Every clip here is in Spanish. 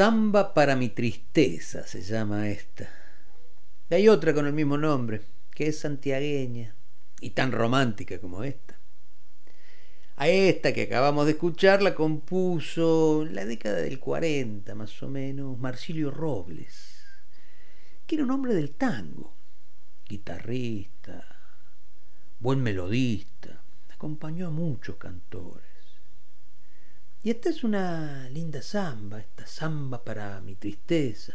Samba para mi tristeza se llama esta. Y hay otra con el mismo nombre, que es santiagueña y tan romántica como esta. A esta que acabamos de escuchar la compuso en la década del 40 más o menos Marsilio Robles, que era un hombre del tango, guitarrista, buen melodista, acompañó a muchos cantores. Y esta es una linda samba, esta samba para mi tristeza.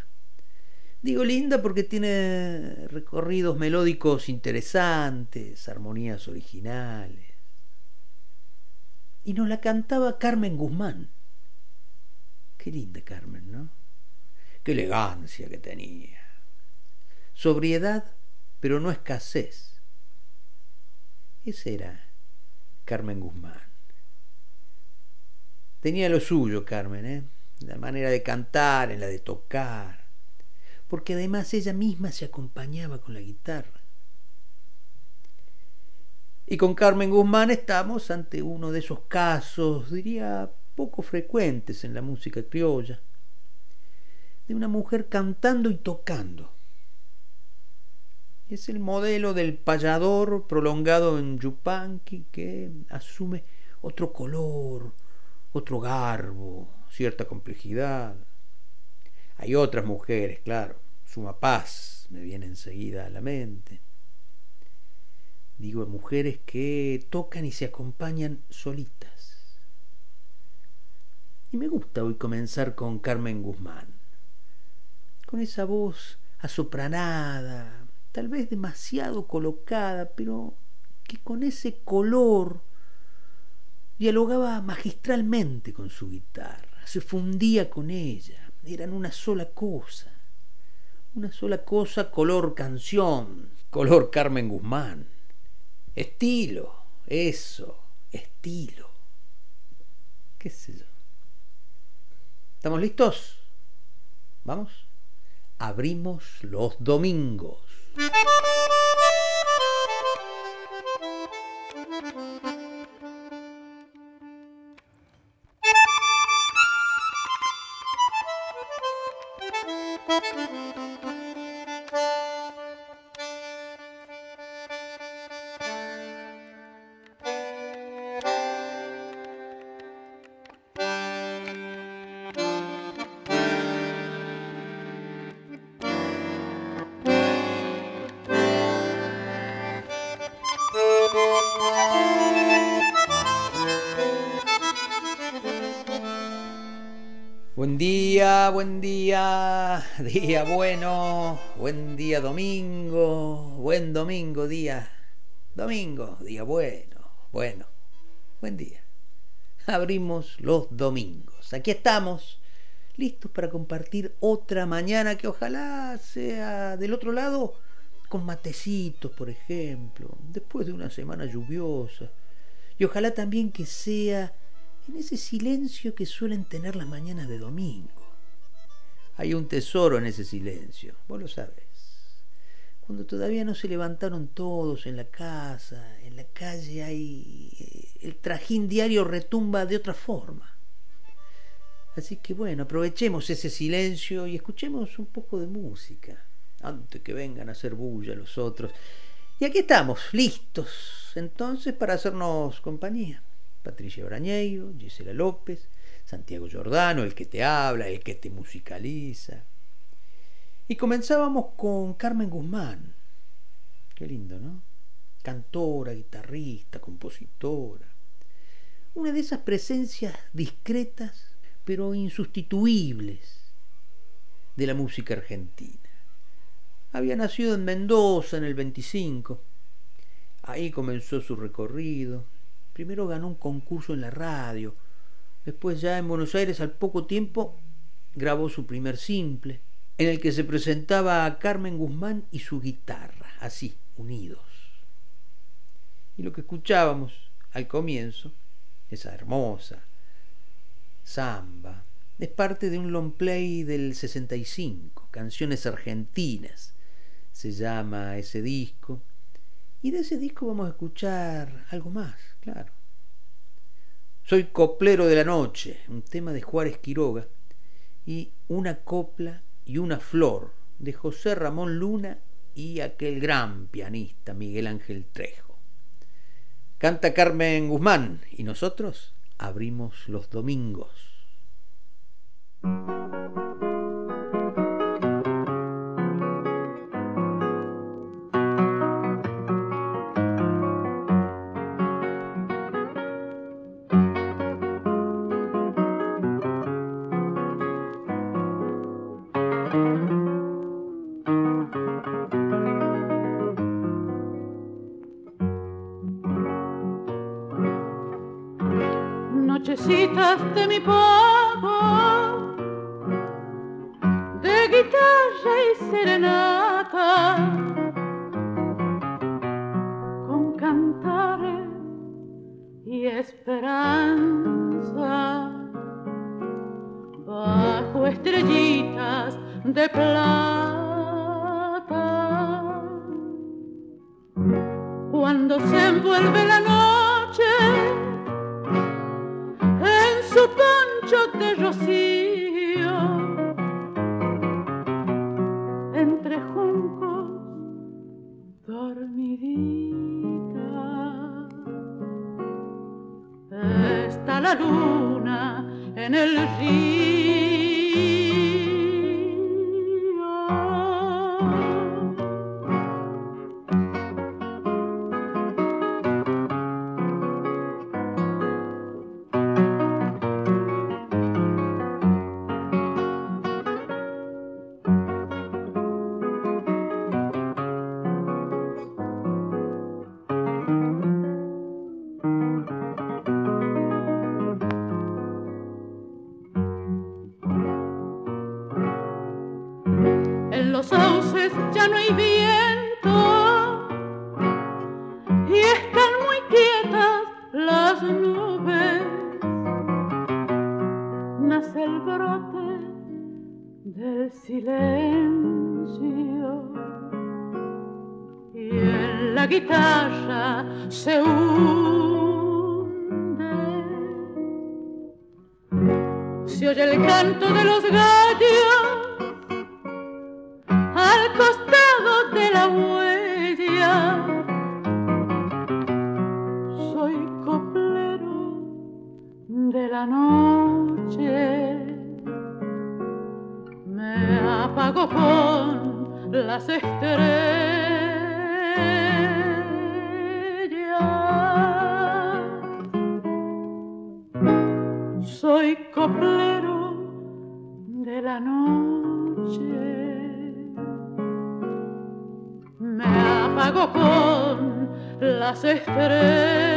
Digo linda porque tiene recorridos melódicos interesantes, armonías originales. Y nos la cantaba Carmen Guzmán. Qué linda Carmen, ¿no? Qué elegancia que tenía. Sobriedad, pero no escasez. Esa era Carmen Guzmán. Tenía lo suyo, Carmen, ¿eh? la manera de cantar, en la de tocar, porque además ella misma se acompañaba con la guitarra. Y con Carmen Guzmán estamos ante uno de esos casos, diría, poco frecuentes en la música criolla, de una mujer cantando y tocando. Es el modelo del payador prolongado en Yupanqui que asume otro color, otro garbo, cierta complejidad. Hay otras mujeres, claro, suma paz me viene enseguida a la mente. Digo, mujeres que tocan y se acompañan solitas. Y me gusta hoy comenzar con Carmen Guzmán, con esa voz asopranada, tal vez demasiado colocada, pero que con ese color dialogaba magistralmente con su guitarra, se fundía con ella, eran una sola cosa, una sola cosa color canción, color Carmen Guzmán, estilo, eso, estilo, qué sé yo. ¿Estamos listos? ¿Vamos? Abrimos los domingos. Buen día, día bueno, buen día domingo, buen domingo, día, domingo, día bueno, bueno, buen día. Abrimos los domingos. Aquí estamos, listos para compartir otra mañana que ojalá sea del otro lado con matecitos, por ejemplo, después de una semana lluviosa. Y ojalá también que sea en ese silencio que suelen tener las mañanas de domingo. Hay un tesoro en ese silencio, vos lo sabes. Cuando todavía no se levantaron todos en la casa, en la calle hay eh, el trajín diario retumba de otra forma. Así que bueno, aprovechemos ese silencio y escuchemos un poco de música antes que vengan a hacer bulla los otros. Y aquí estamos, listos entonces para hacernos compañía. Patricia Brañeiro, Gisela López, Santiago Giordano, el que te habla, el que te musicaliza. Y comenzábamos con Carmen Guzmán. Qué lindo, ¿no? Cantora, guitarrista, compositora. Una de esas presencias discretas, pero insustituibles de la música argentina. Había nacido en Mendoza en el 25. Ahí comenzó su recorrido, Primero ganó un concurso en la radio, después ya en Buenos Aires al poco tiempo grabó su primer simple, en el que se presentaba a Carmen Guzmán y su guitarra, así, unidos. Y lo que escuchábamos al comienzo, esa hermosa samba, es parte de un long play del 65, Canciones Argentinas, se llama ese disco, y de ese disco vamos a escuchar algo más, claro. Soy coplero de la noche, un tema de Juárez Quiroga, y una copla y una flor de José Ramón Luna y aquel gran pianista Miguel Ángel Trejo. Canta Carmen Guzmán y nosotros abrimos los domingos. la guitarra se hunde. Se oye el canto de los gallos al costado de la huella. Soy coplero de la noche. Me apago con las estrellas. coplero de la noche. Me apagó con las estrellas.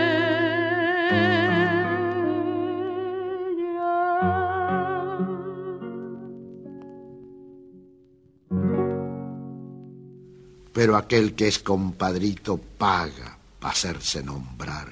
Pero aquel que es compadrito paga para hacerse nombrar.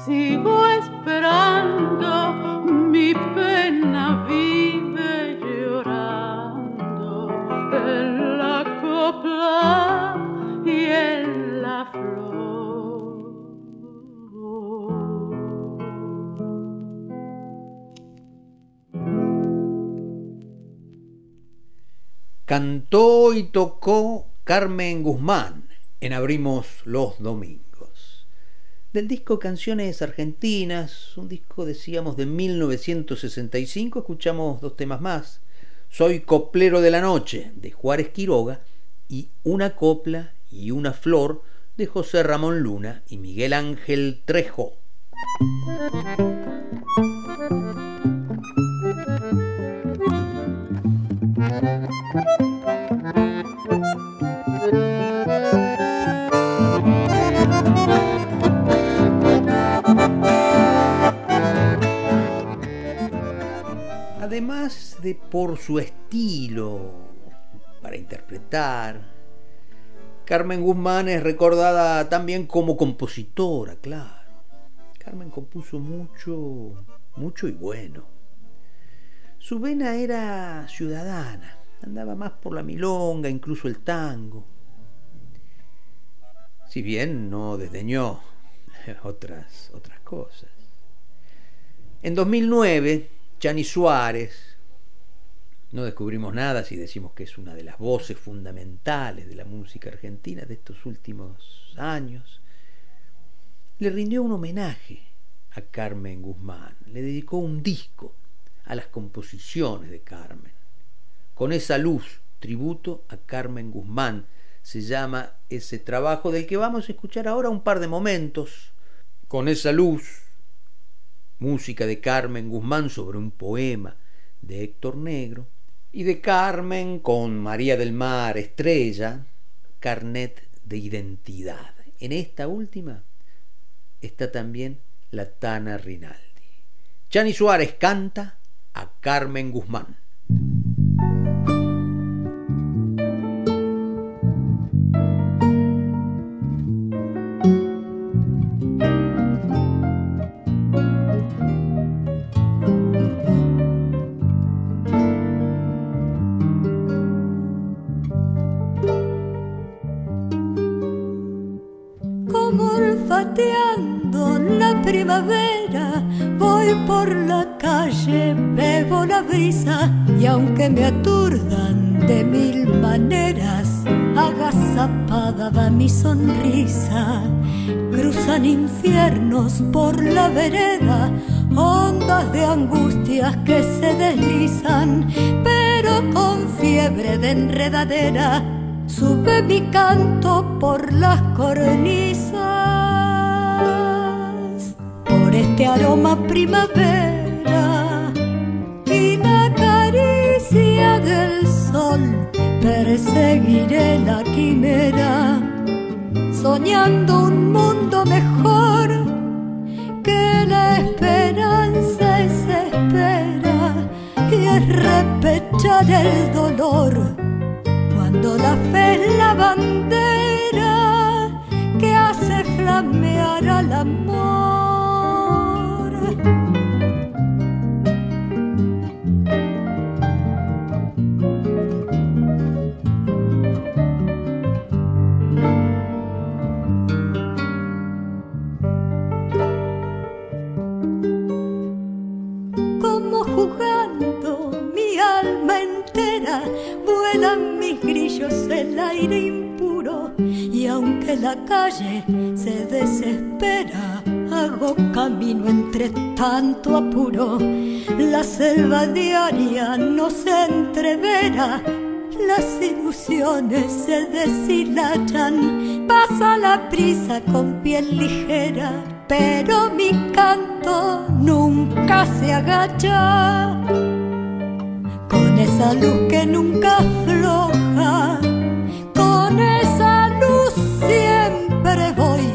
Sigo esperando, mi pena vive llorando en la copla y en la flor. Cantó y tocó Carmen Guzmán en Abrimos los Domingos. Del disco Canciones Argentinas, un disco decíamos de 1965, escuchamos dos temas más. Soy coplero de la noche de Juárez Quiroga y Una copla y una flor de José Ramón Luna y Miguel Ángel Trejo. Además de por su estilo para interpretar, Carmen Guzmán es recordada también como compositora, claro. Carmen compuso mucho, mucho y bueno. Su vena era ciudadana, andaba más por la milonga, incluso el tango. Si bien no desdeñó otras, otras cosas. En 2009, Chani Suárez, no descubrimos nada si decimos que es una de las voces fundamentales de la música argentina de estos últimos años, le rindió un homenaje a Carmen Guzmán, le dedicó un disco a las composiciones de Carmen. Con esa luz, tributo a Carmen Guzmán, se llama ese trabajo del que vamos a escuchar ahora un par de momentos. Con esa luz, música de Carmen Guzmán sobre un poema de Héctor Negro, y de Carmen con María del Mar Estrella, carnet de identidad. En esta última está también la Tana Rinaldi. Chani Suárez canta a Carmen Guzmán. Primavera, voy por la calle, bebo la brisa y aunque me aturdan de mil maneras, agazapada va mi sonrisa. Cruzan infiernos por la vereda, ondas de angustias que se deslizan, pero con fiebre de enredadera sube mi canto por las cornisas. Por este aroma primavera y la caricia del sol, perseguiré la quimera, soñando un mundo mejor que la esperanza es espera y es repechar el dolor cuando la fe es la bandera que hace flamear al amor. Selva diaria no se entrevera, las ilusiones se deshilachan, pasa la prisa con piel ligera, pero mi canto nunca se agacha. Con esa luz que nunca afloja, con esa luz siempre voy,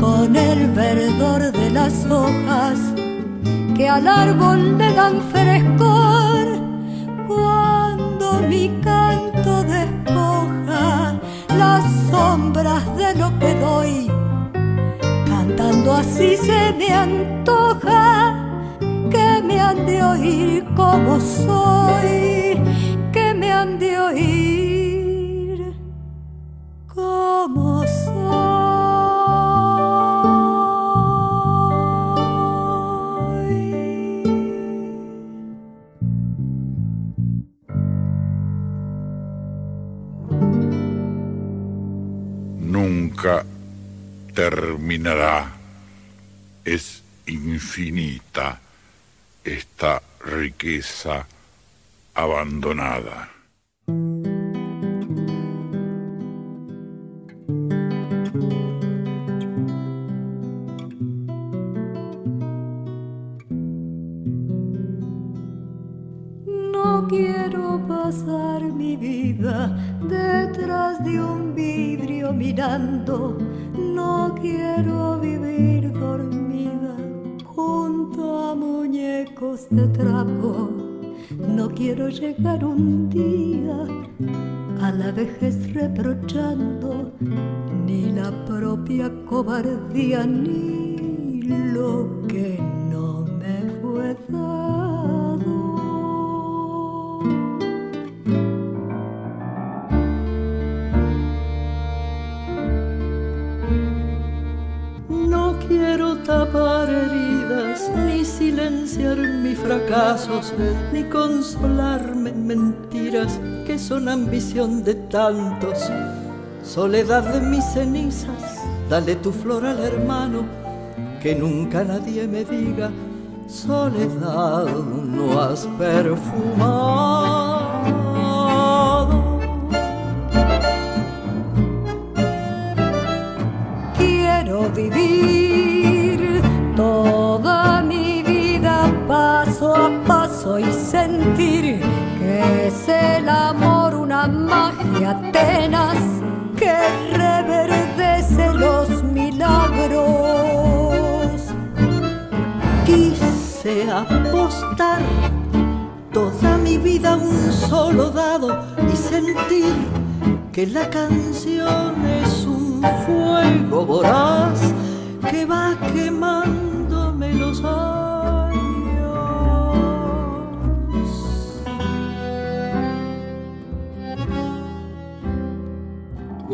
con el verdor de las hojas al árbol le dan frescor, cuando mi canto despoja las sombras de lo que doy, cantando así se me antoja que me han de oír como soy, que me han de oír como terminará. Es infinita esta riqueza abandonada. No quiero pasar mi vida detrás de un vidrio mirando. Quiero vivir dormida junto a muñecos de trapo. No quiero llegar un día a la vejez reprochando ni la propia cobardía ni lo que no me fue dado. Tapar heridas, ni silenciar mis fracasos, ni consolarme en mentiras que son ambición de tantos. Soledad de mis cenizas, dale tu flor al hermano, que nunca nadie me diga, soledad no has perfumado. Quiero vivir a paso y sentir que es el amor una magia tenaz que reverdece los milagros. Quise apostar toda mi vida un solo dado y sentir que la canción es un fuego voraz que va quemándome los.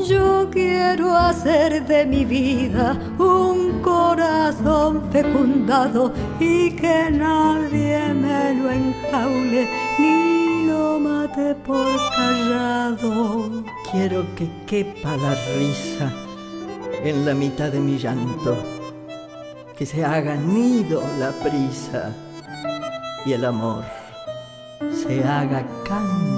Yo quiero hacer de mi vida un corazón fecundado y que nadie me lo enjaule ni lo mate por callado. Quiero que quepa la risa en la mitad de mi llanto, que se haga nido la prisa y el amor se haga canto.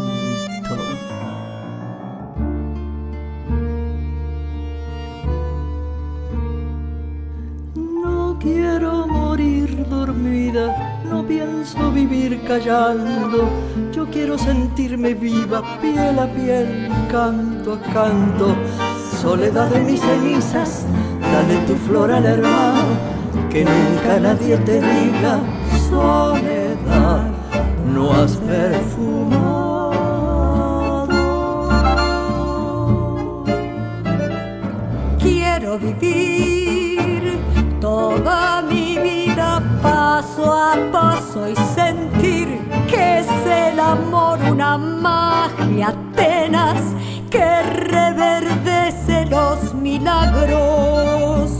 No pienso vivir callando. Yo quiero sentirme viva, piel a piel, canto a canto. Soledad de mis cenizas, dale tu flor al hermano, que nunca nadie te diga, soledad, no has perfumado. Quiero vivir toda mi paso a paso y sentir que es el amor una magia tenaz que reverdece los milagros.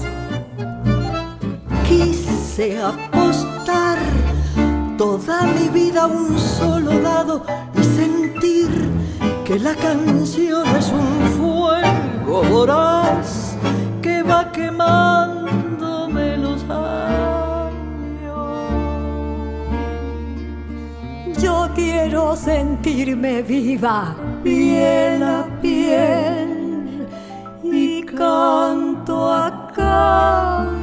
Quise apostar toda mi vida a un solo dado y sentir que la canción es un fuego voraz que va quemándome quiero sentirme viva, piel a piel, y canto a canto.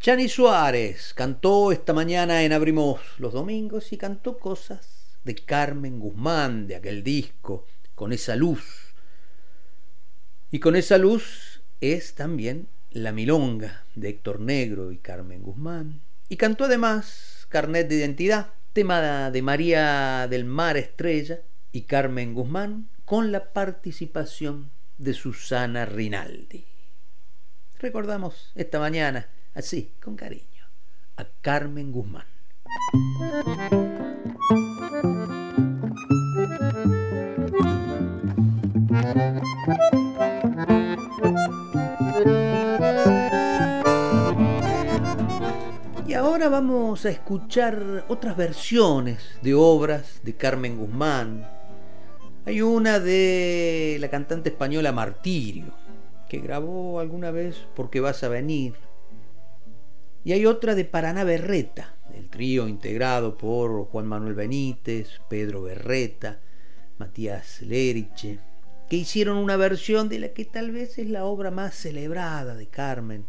Chani Suárez cantó esta mañana en Abrimos los Domingos y cantó cosas de Carmen Guzmán, de aquel disco, con esa luz. Y con esa luz es también La Milonga de Héctor Negro y Carmen Guzmán. Y cantó además Carnet de Identidad, tema de María del Mar Estrella y Carmen Guzmán, con la participación de Susana Rinaldi. Recordamos esta mañana así, con cariño, a Carmen Guzmán. Y ahora vamos a escuchar otras versiones de obras de Carmen Guzmán. Hay una de la cantante española Martirio, que grabó alguna vez Porque vas a venir. Y hay otra de Paraná Berreta, el trío integrado por Juan Manuel Benítez, Pedro Berreta, Matías Leriche, que hicieron una versión de la que tal vez es la obra más celebrada de Carmen,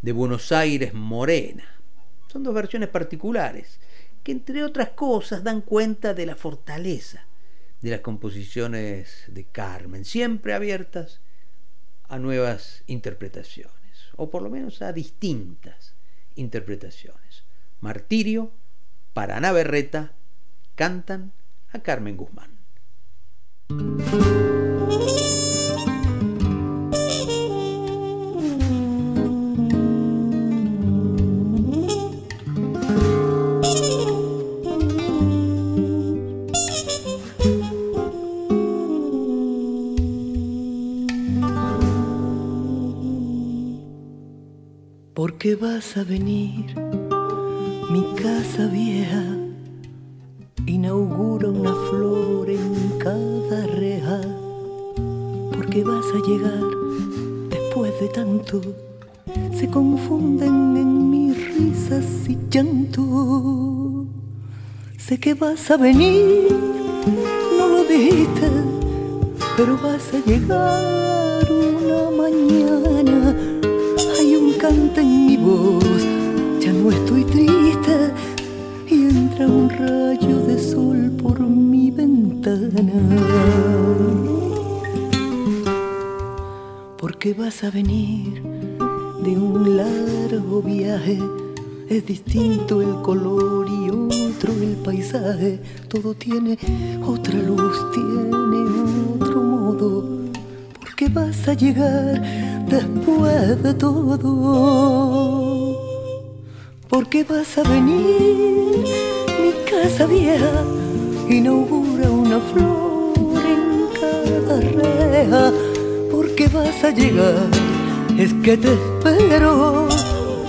de Buenos Aires Morena. Son dos versiones particulares que entre otras cosas dan cuenta de la fortaleza de las composiciones de Carmen, siempre abiertas a nuevas interpretaciones, o por lo menos a distintas interpretaciones. Martirio, Paraná Berreta, cantan a Carmen Guzmán. ¿Por qué vas a venir? Mi casa vieja inaugura una flor en cada reja. ¿Por qué vas a llegar después de tanto? Se confunden en mis risas y llanto. Sé que vas a venir, no lo dijiste, pero vas a llegar una mañana canta en mi voz, ya no estoy triste y entra un rayo de sol por mi ventana. Porque vas a venir de un largo viaje, es distinto el color y otro el paisaje, todo tiene otra luz, tiene otro modo. Porque vas a llegar después de todo. Porque vas a venir, mi casa vieja inaugura una flor en cada reja. Porque vas a llegar, es que te espero.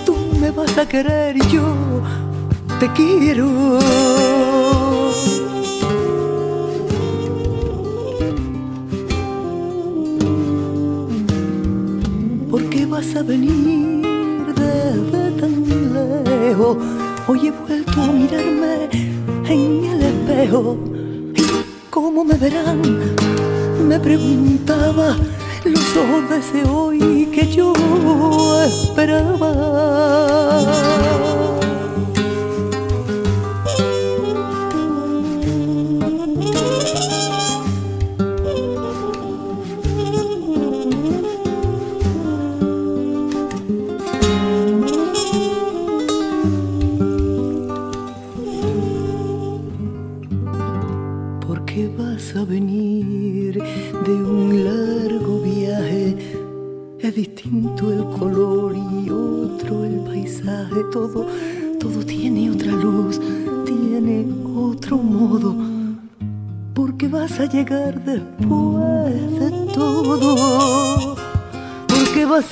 Tú me vas a querer y yo te quiero. Vas a venir desde tan lejos. Hoy he vuelto a mirarme en el espejo. ¿Cómo me verán? Me preguntaba los ojos de ese hoy que yo esperaba.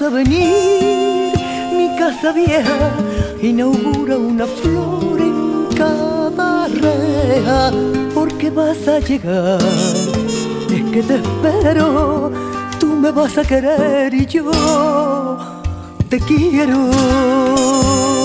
A venir, mi casa vieja inaugura una flor en cada reja. Porque vas a llegar, es que te espero, tú me vas a querer y yo te quiero.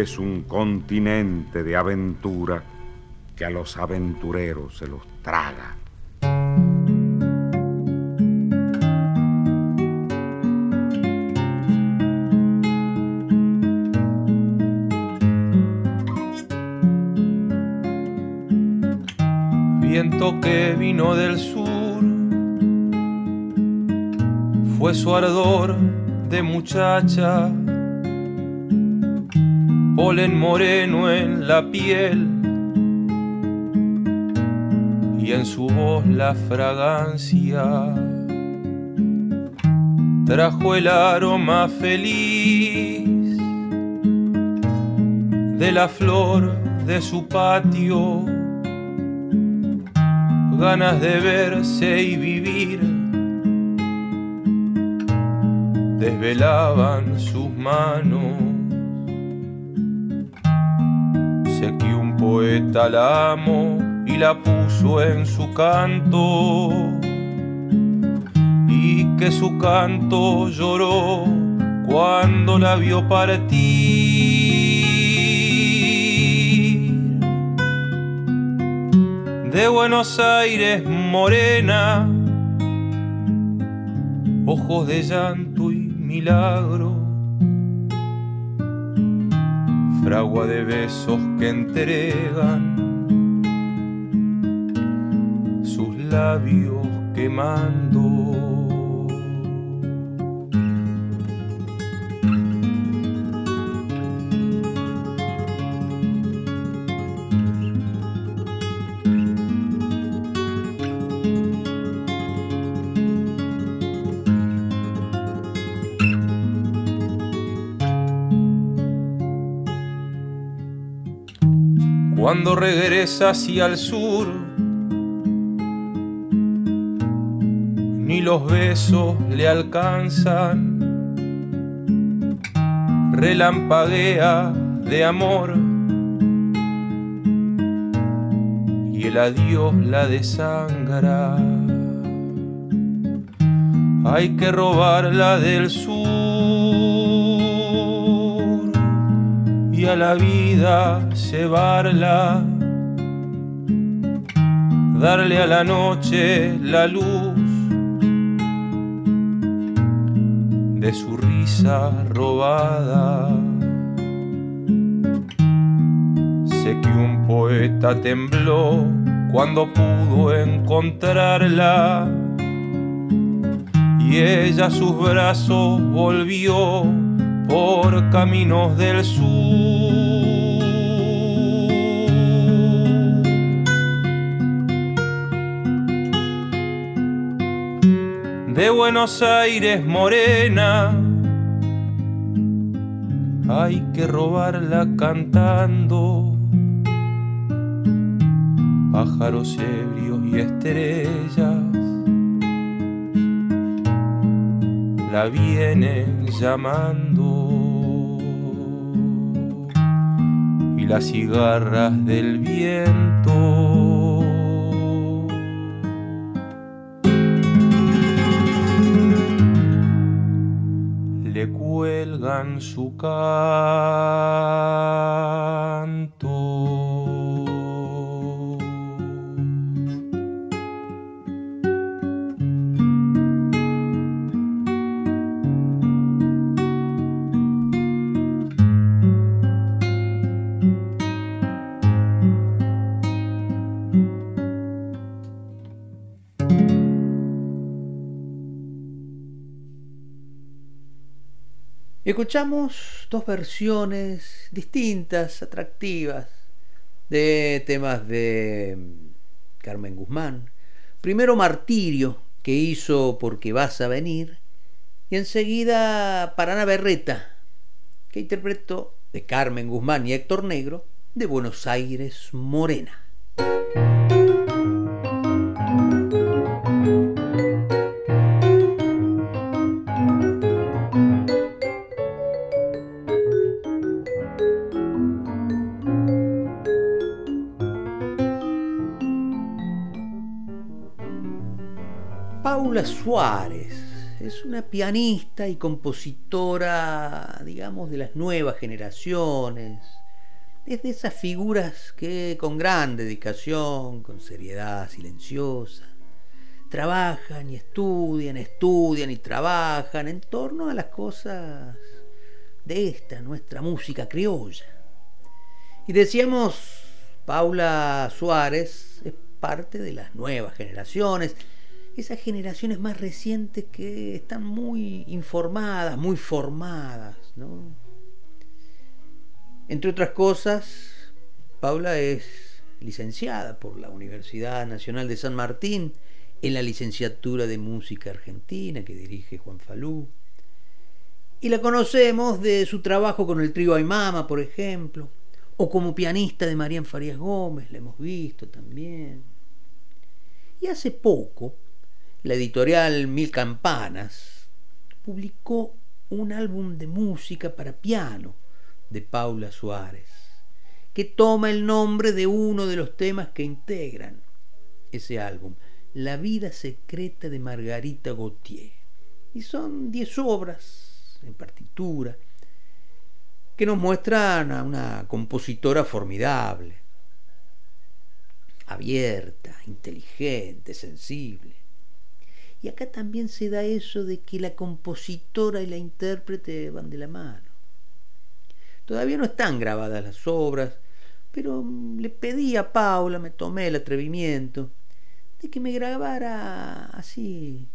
Es un continente de aventura que a los aventureros se los traga. Viento que vino del sur, fue su ardor de muchacha polen moreno en la piel, y en su voz la fragancia. Trajo el aroma feliz de la flor de su patio, ganas de verse y vivir. Desvelaban sus manos. La amó y la puso en su canto y que su canto lloró cuando la vio partir. De Buenos Aires morena, ojos de llanto y milagro, fragua de besos que entregan sus labios quemando. Cuando regresa hacia el sur, ni los besos le alcanzan. Relampaguea de amor y el adiós la desangra. Hay que robarla del sur y a la vida llevarla, darle a la noche la luz de su risa robada. Sé que un poeta tembló cuando pudo encontrarla y ella a sus brazos volvió por caminos del sur. de Buenos Aires morena. Hay que robarla cantando. Pájaros ebrios y estrellas la vienen llamando. Las cigarras del viento cuelgan su canto. Escuchamos dos versiones distintas, atractivas, de temas de Carmen Guzmán. Primero Martirio, que hizo Porque vas a venir, y enseguida Paraná Berreta, que interpretó de Carmen Guzmán y Héctor Negro, de Buenos Aires Morena. Suárez es una pianista y compositora, digamos, de las nuevas generaciones. Es de esas figuras que con gran dedicación, con seriedad silenciosa, trabajan y estudian, estudian y trabajan en torno a las cosas de esta, nuestra música criolla. Y decíamos, Paula Suárez es parte de las nuevas generaciones, esas generaciones más recientes que están muy informadas, muy formadas, ¿no? Entre otras cosas, Paula es licenciada por la Universidad Nacional de San Martín en la licenciatura de Música Argentina que dirige Juan Falú. Y la conocemos de su trabajo con el trío Aymama, por ejemplo, o como pianista de Marían Farías Gómez, la hemos visto también. Y hace poco, la editorial Mil Campanas publicó un álbum de música para piano de Paula Suárez, que toma el nombre de uno de los temas que integran ese álbum, La vida secreta de Margarita Gautier. Y son diez obras en partitura que nos muestran a una compositora formidable, abierta, inteligente, sensible. Y acá también se da eso de que la compositora y la intérprete van de la mano. Todavía no están grabadas las obras, pero le pedí a Paula, me tomé el atrevimiento, de que me grabara así,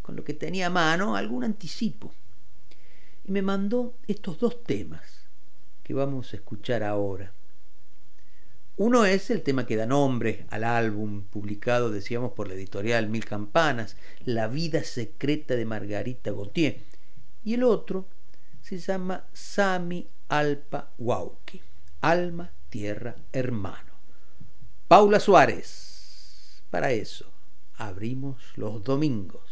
con lo que tenía a mano, algún anticipo. Y me mandó estos dos temas que vamos a escuchar ahora. Uno es el tema que da nombre al álbum publicado, decíamos, por la editorial Mil Campanas, La vida secreta de Margarita Gautier. Y el otro se llama Sami Alpa Wauki, alma, tierra, hermano. Paula Suárez, para eso abrimos los domingos.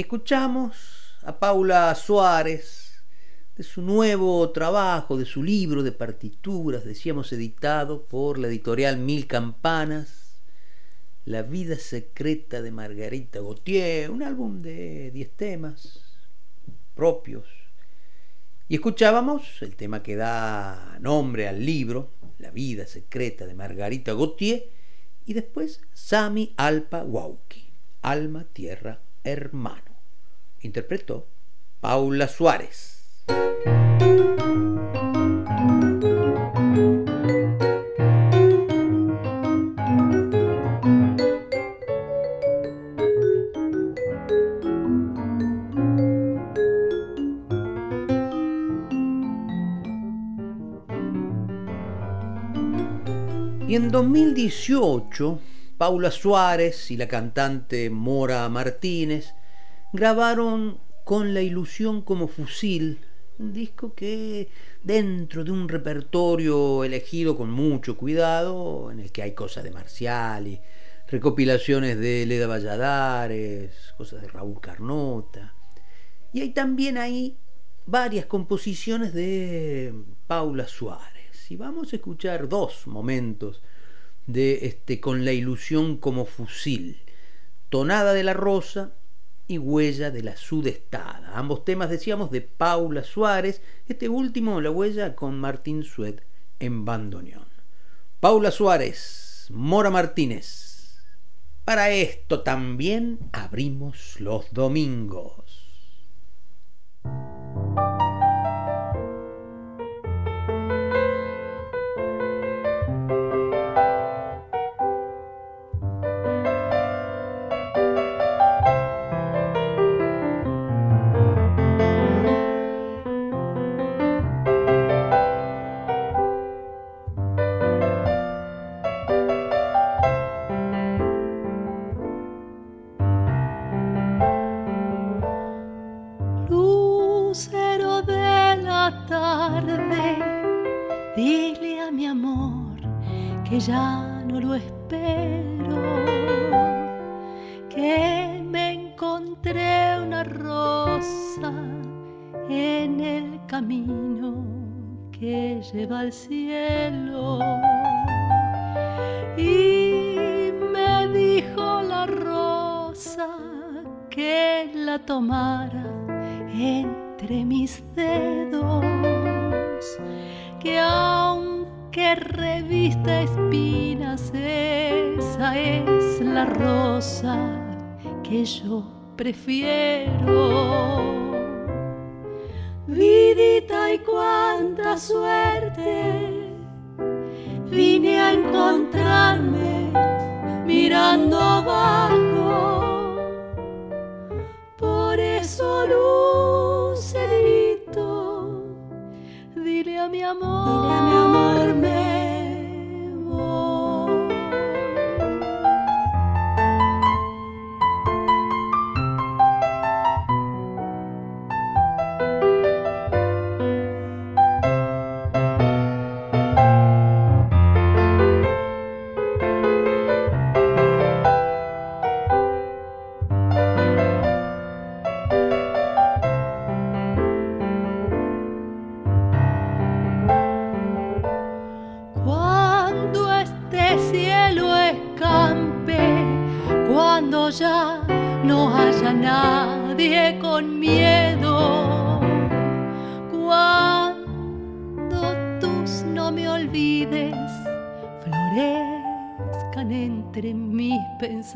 Escuchamos a Paula Suárez de su nuevo trabajo, de su libro de partituras, decíamos editado por la editorial Mil Campanas, La vida secreta de Margarita Gautier, un álbum de 10 temas propios. Y escuchábamos el tema que da nombre al libro, La vida secreta de Margarita Gautier, y después Sami Alpa Wauki, Alma, Tierra, Hermano. Interpretó Paula Suárez. Y en 2018, Paula Suárez y la cantante Mora Martínez grabaron Con la ilusión como fusil, un disco que dentro de un repertorio elegido con mucho cuidado, en el que hay cosas de Marcial y recopilaciones de Leda Valladares, cosas de Raúl Carnota. Y hay también ahí varias composiciones de Paula Suárez y vamos a escuchar dos momentos de este con la ilusión como fusil, tonada de la rosa y huella de la sudestada. Ambos temas decíamos de Paula Suárez, este último la huella con Martín Sued en bandoneón. Paula Suárez, Mora Martínez. Para esto también abrimos los domingos. Ya no lo espero, que me encontré una rosa en el camino que lleva al cielo. Y me dijo la rosa que la tomara yo prefiero. Vidita y cuánta suerte, vine a encontrarme mirando abajo. Por eso lucerito, dile a mi amor, dile a mi amor,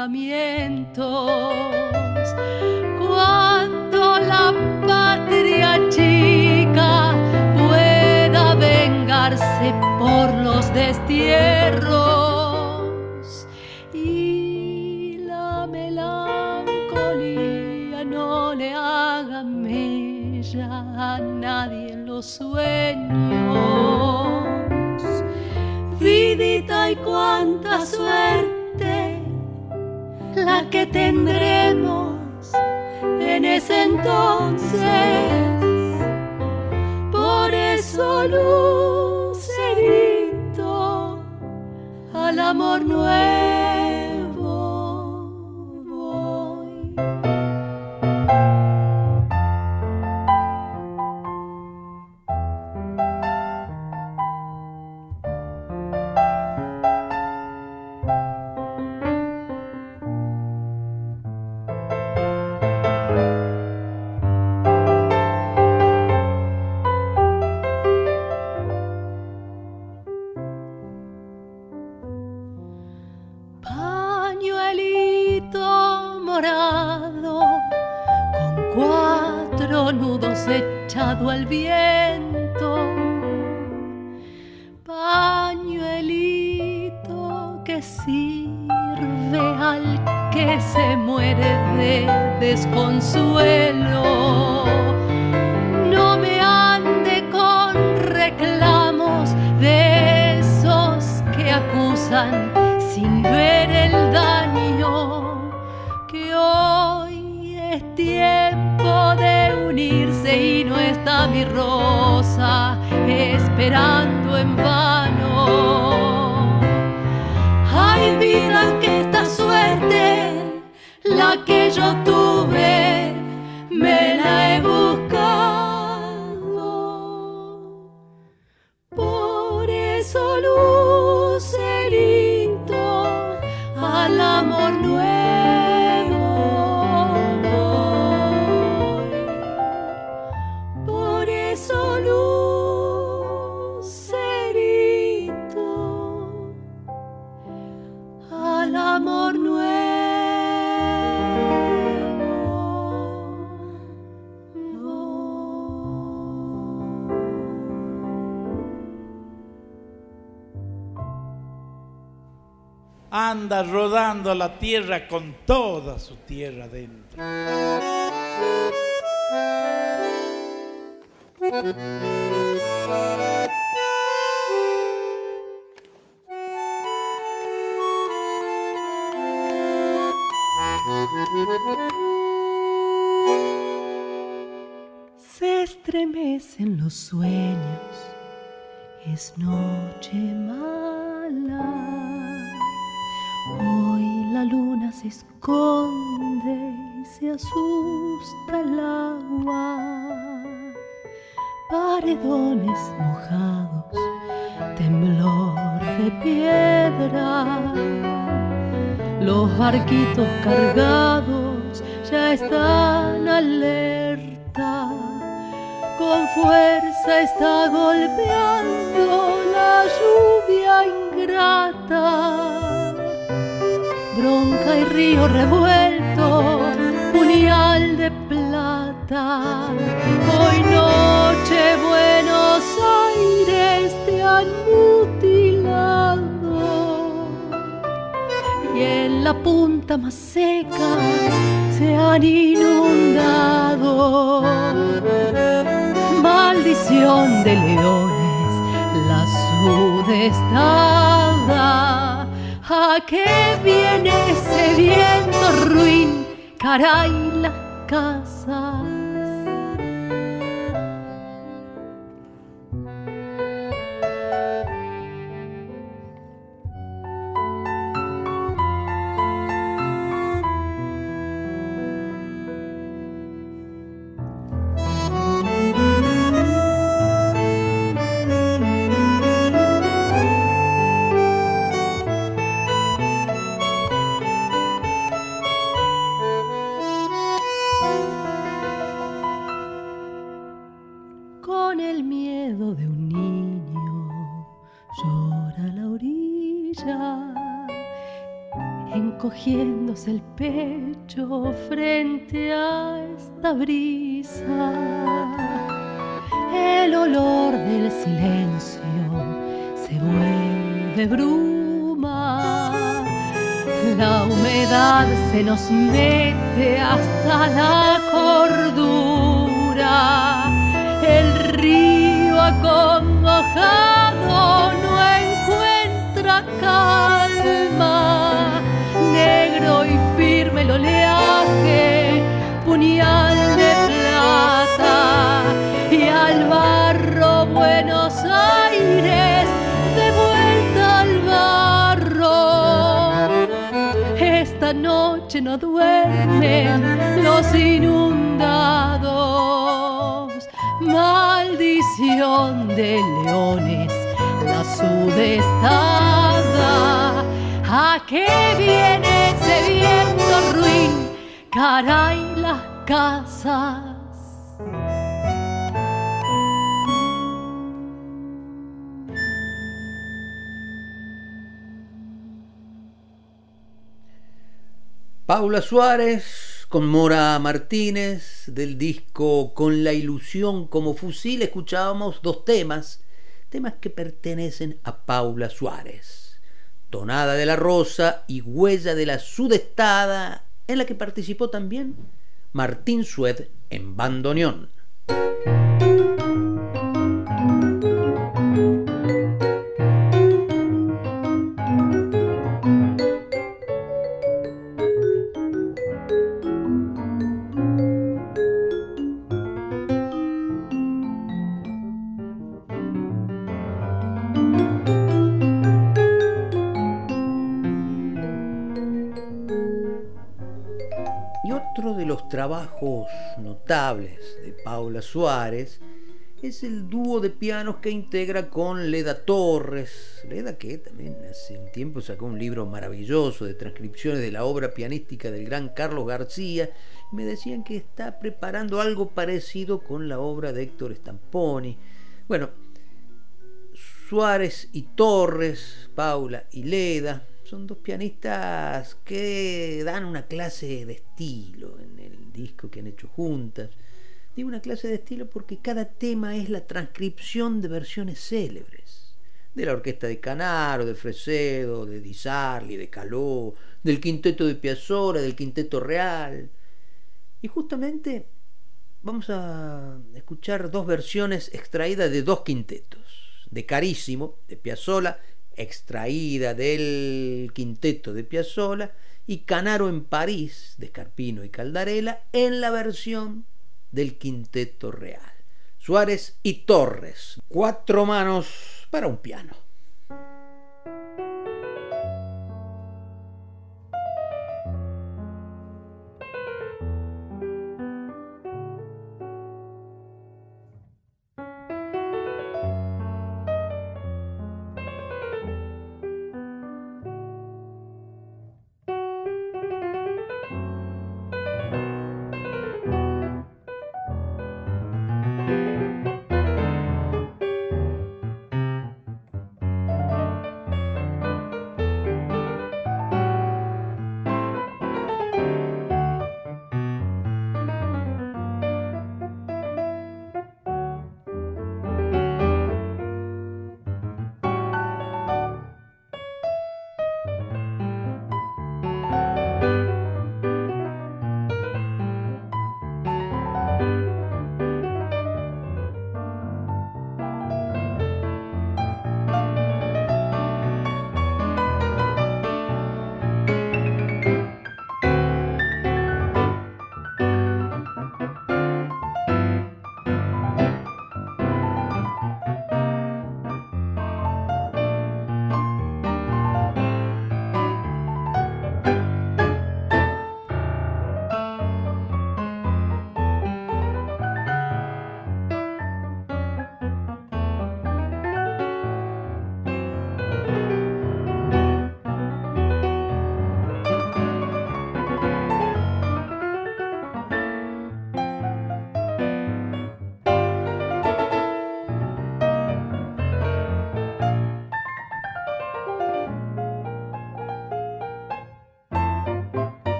Cuando esperando en vano. Hay vida que esta suerte, la que yo tuve, anda rodando la tierra con toda su tierra dentro. Se estremecen los sueños, es noche mala. Hoy la luna se esconde y se asusta el agua. Paredones mojados, temblor de piedra. Los barquitos cargados ya están alerta. Con fuerza está golpeando la lluvia ingrata. Bronca y río revuelto, puñal de plata. Hoy noche Buenos Aires te han mutilado y en la punta más seca se han inundado. Maldición de leones, la sudestada. ¿A qué viene ese viento ruin? Caray, las casas. El pecho frente a esta brisa. El olor del silencio se vuelve bruma. La humedad se nos mete hasta la cordura. El río acongojado el oleaje, puñal de plata. Y al barro Buenos Aires, de vuelta al barro. Esta noche no duermen los inundados. Maldición de leones, la sudestada. ¿A qué viene viento ruin? Caray, las casas. Paula Suárez con Mora Martínez del disco Con la ilusión como fusil escuchábamos dos temas, temas que pertenecen a Paula Suárez. Tonada de la Rosa y Huella de la Sudestada, en la que participó también Martín Sued en bandoneón. Trabajos notables de Paula Suárez es el dúo de pianos que integra con Leda Torres. Leda que también hace un tiempo sacó un libro maravilloso de transcripciones de la obra pianística del gran Carlos García. Me decían que está preparando algo parecido con la obra de Héctor Stamponi. Bueno, Suárez y Torres, Paula y Leda, son dos pianistas que dan una clase de estilo disco que han hecho juntas. Digo una clase de estilo porque cada tema es la transcripción de versiones célebres. De la orquesta de Canaro, de Fresedo, de Di Sarli, de Caló, del quinteto de Piazzolla, del quinteto real. Y justamente vamos a escuchar dos versiones extraídas de dos quintetos. De Carísimo, de Piazzolla, extraída del quinteto de Piazzolla, y Canaro en París, de Carpino y Caldarela, en la versión del quinteto real. Suárez y Torres, cuatro manos para un piano.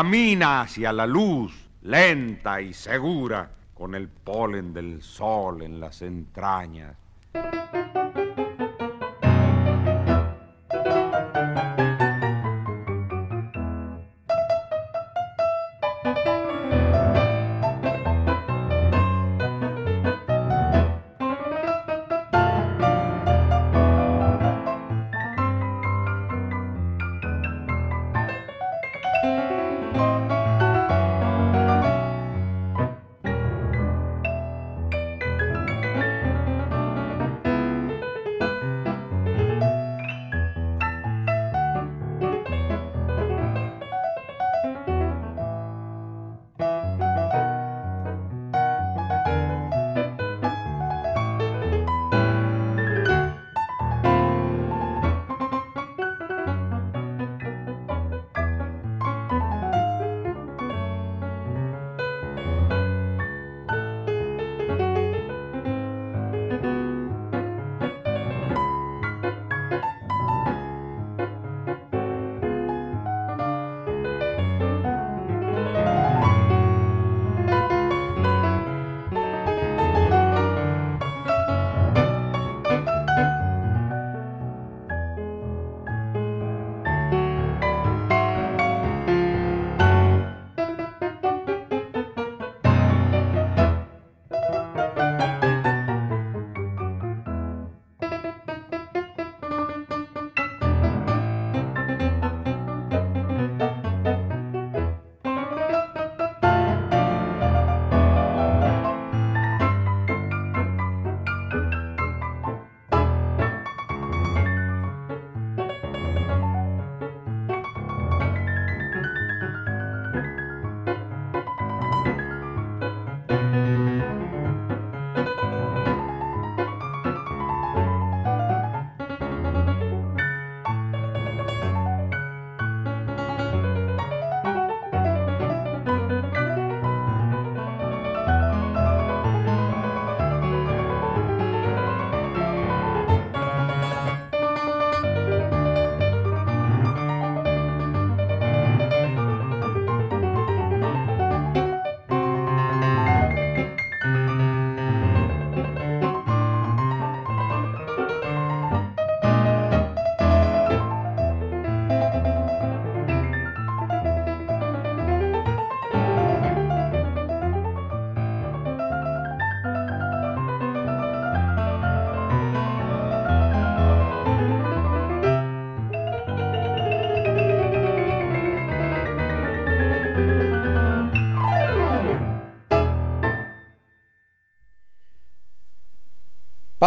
Camina hacia la luz, lenta y segura, con el polen del sol en las entrañas.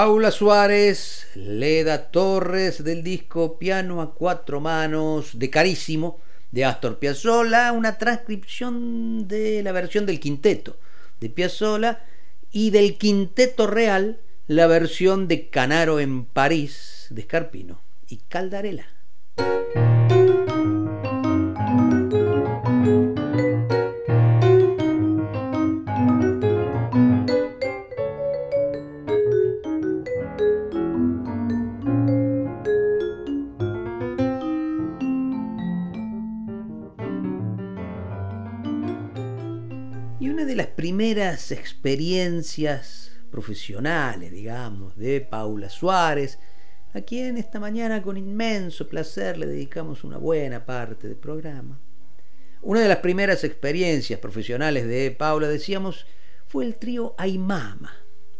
Paula Suárez, Leda Torres del disco Piano a cuatro manos de Carísimo de Astor Piazzolla, una transcripción de la versión del quinteto de Piazzolla y del quinteto real la versión de Canaro en París de Scarpino y Caldarela. Primeras experiencias profesionales, digamos, de Paula Suárez, a quien esta mañana con inmenso placer le dedicamos una buena parte del programa. Una de las primeras experiencias profesionales de Paula, decíamos, fue el trío Aymama,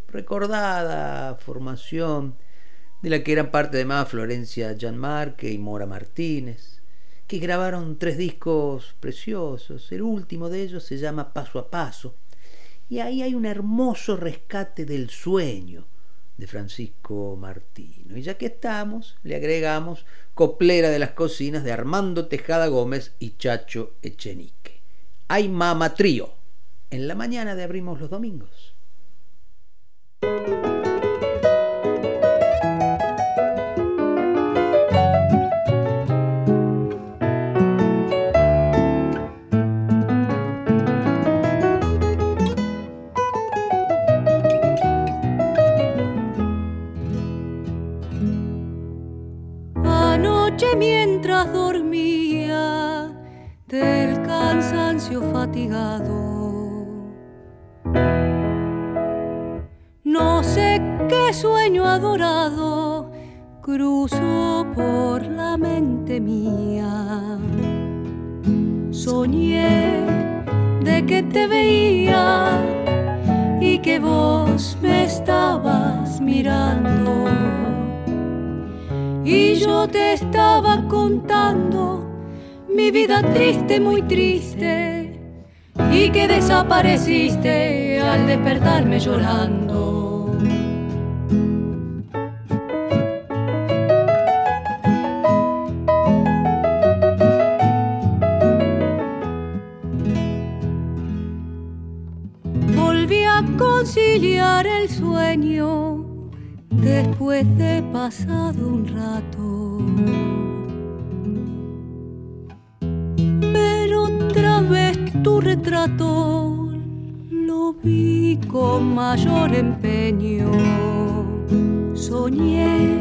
recordada formación de la que eran parte además Florencia Gianmarque y Mora Martínez, que grabaron tres discos preciosos. El último de ellos se llama Paso a Paso, y ahí hay un hermoso rescate del sueño de Francisco Martino. Y ya que estamos, le agregamos Coplera de las Cocinas de Armando Tejada Gómez y Chacho Echenique. Hay Mama Trío. En la mañana de Abrimos los Domingos. noche mientras dormía del cansancio fatigado. No sé qué sueño adorado cruzó por la mente mía. Soñé de que te veía y que vos me estabas mirando y yo te estaba contando mi vida triste, muy triste, y que desapareciste al despertarme llorando. el sueño después de pasado un rato. Pero otra vez tu retrato lo vi con mayor empeño. Soñé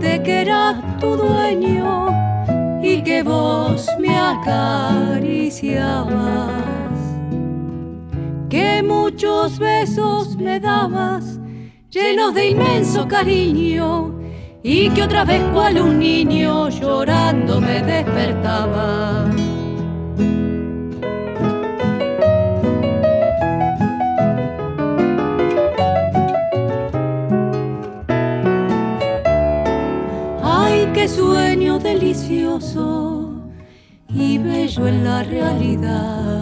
de que eras tu dueño y que vos me acariciabas que muchos besos me dabas, llenos de inmenso cariño, y que otra vez cual un niño llorando me despertaba. Ay, qué sueño delicioso y bello en la realidad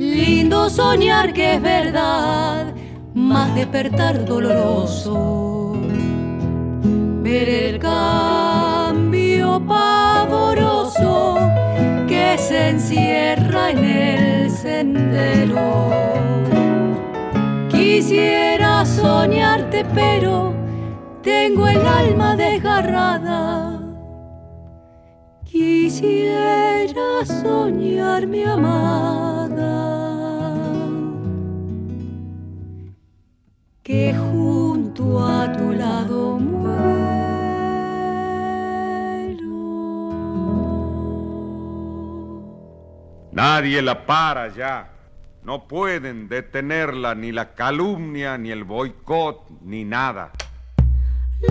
Lindo soñar que es verdad, más despertar doloroso. Ver el cambio pavoroso que se encierra en el sendero. Quisiera soñarte, pero tengo el alma desgarrada. Quisiera soñar mi que junto a tu lado muero. Nadie la para ya. No pueden detenerla ni la calumnia, ni el boicot, ni nada.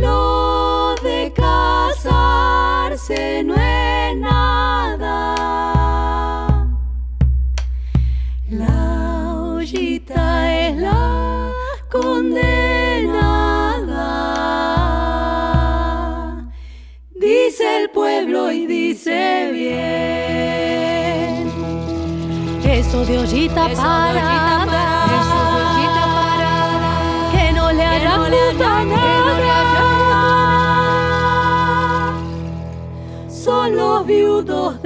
Lo de casarse no es nada. La ollita es la condenada. Dice el pueblo y dice bien. Eso de ollita parada, eso de ollita parada, que no le hará puta nada. Son los viudos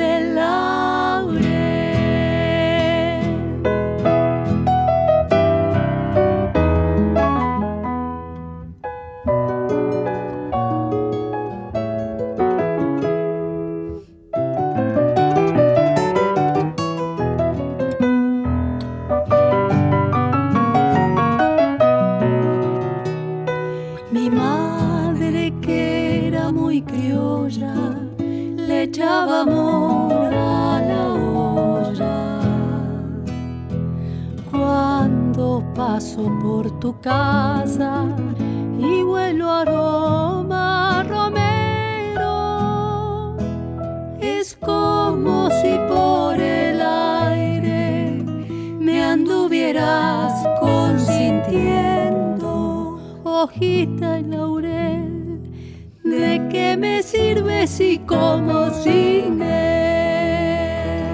Cuando paso por tu casa y vuelo aroma romero, es como si por el aire me anduvieras consintiendo, hojita y laurel ¿De qué me sirve si como sin él?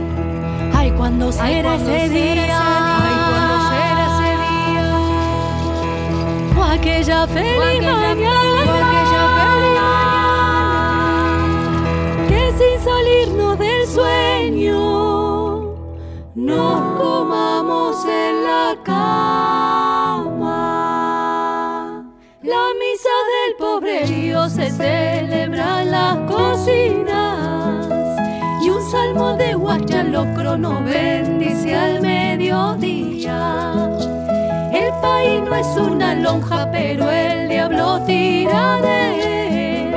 Ay, cuando será ese día, aquella feliz mañana, aquella feliz mañana, que sin salirnos del sueño, nos comamos en la cama. La misa del pobre Dios se celebra en las cocinas y un salmo de crono bendice al mediodía. El país no es una lonja, pero el diablo tira de él.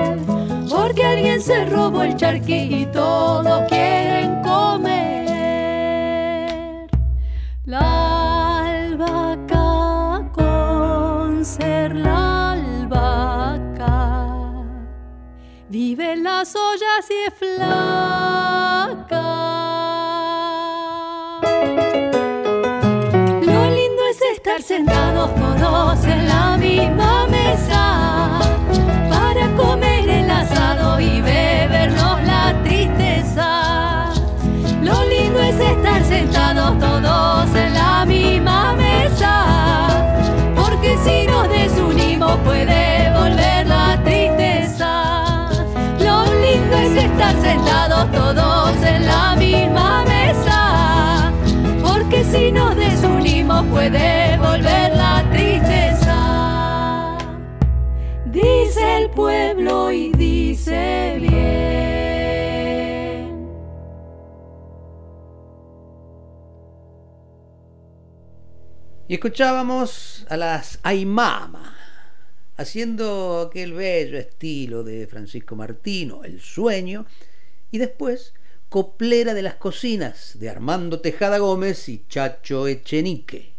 Porque alguien se robó el charqui y todos quieren comer. La albahaca con ser la albahaca. Vive en las ollas y es flaca. Todos en la misma mesa para comer el asado y bebernos la tristeza. Lo lindo es estar sentados todos en la misma mesa, porque si nos desunimos puede volver la tristeza. Lo lindo es estar sentados todos en la misma mesa, porque si nos puede volver la tristeza. Dice el pueblo y dice bien. Y escuchábamos a las Aymama, haciendo aquel bello estilo de Francisco Martino, El Sueño, y después Coplera de las Cocinas, de Armando Tejada Gómez y Chacho Echenique.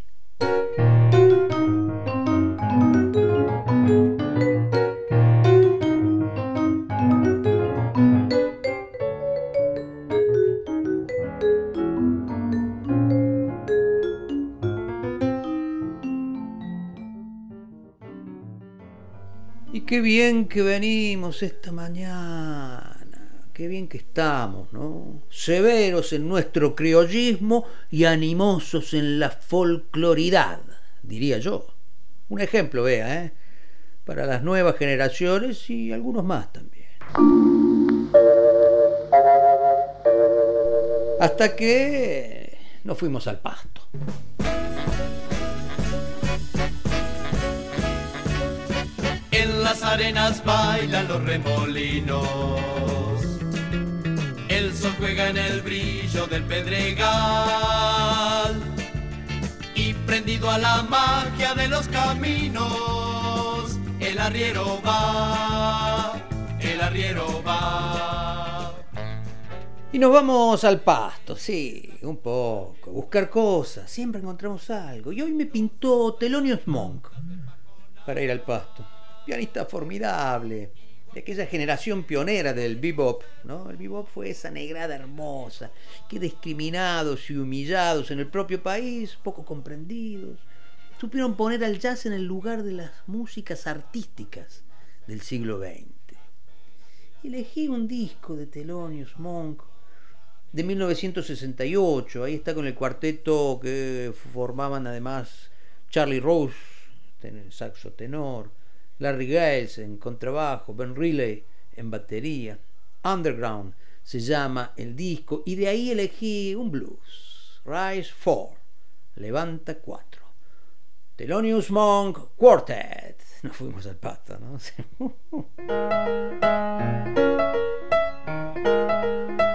Y qué bien que venimos esta mañana, qué bien que estamos, ¿no? Severos en nuestro criollismo y animosos en la folcloridad, diría yo. Un ejemplo, vea, ¿eh? Para las nuevas generaciones y algunos más también. Hasta que nos fuimos al pasto. En las arenas bailan los remolinos. Juega en el brillo del pedregal. Y prendido a la magia de los caminos, el arriero va, el arriero va. Y nos vamos al pasto, sí, un poco, buscar cosas, siempre encontramos algo. Y hoy me pintó Thelonious Monk para ir al pasto. Pianista formidable, de aquella generación pionera del bebop, ¿no? El bebop fue esa negrada hermosa, que discriminados y humillados en el propio país, poco comprendidos, supieron poner al jazz en el lugar de las músicas artísticas del siglo XX. Elegí un disco de Thelonious Monk de 1968. Ahí está con el cuarteto que formaban además Charlie Rose el saxo tenor, Larry Giles en contrabajo, Ben Riley en batería. Underground se llama el disco y de ahí elegí un blues. Rise 4, Levanta 4. Thelonious Monk Quartet. Nos fuimos al pato, ¿no?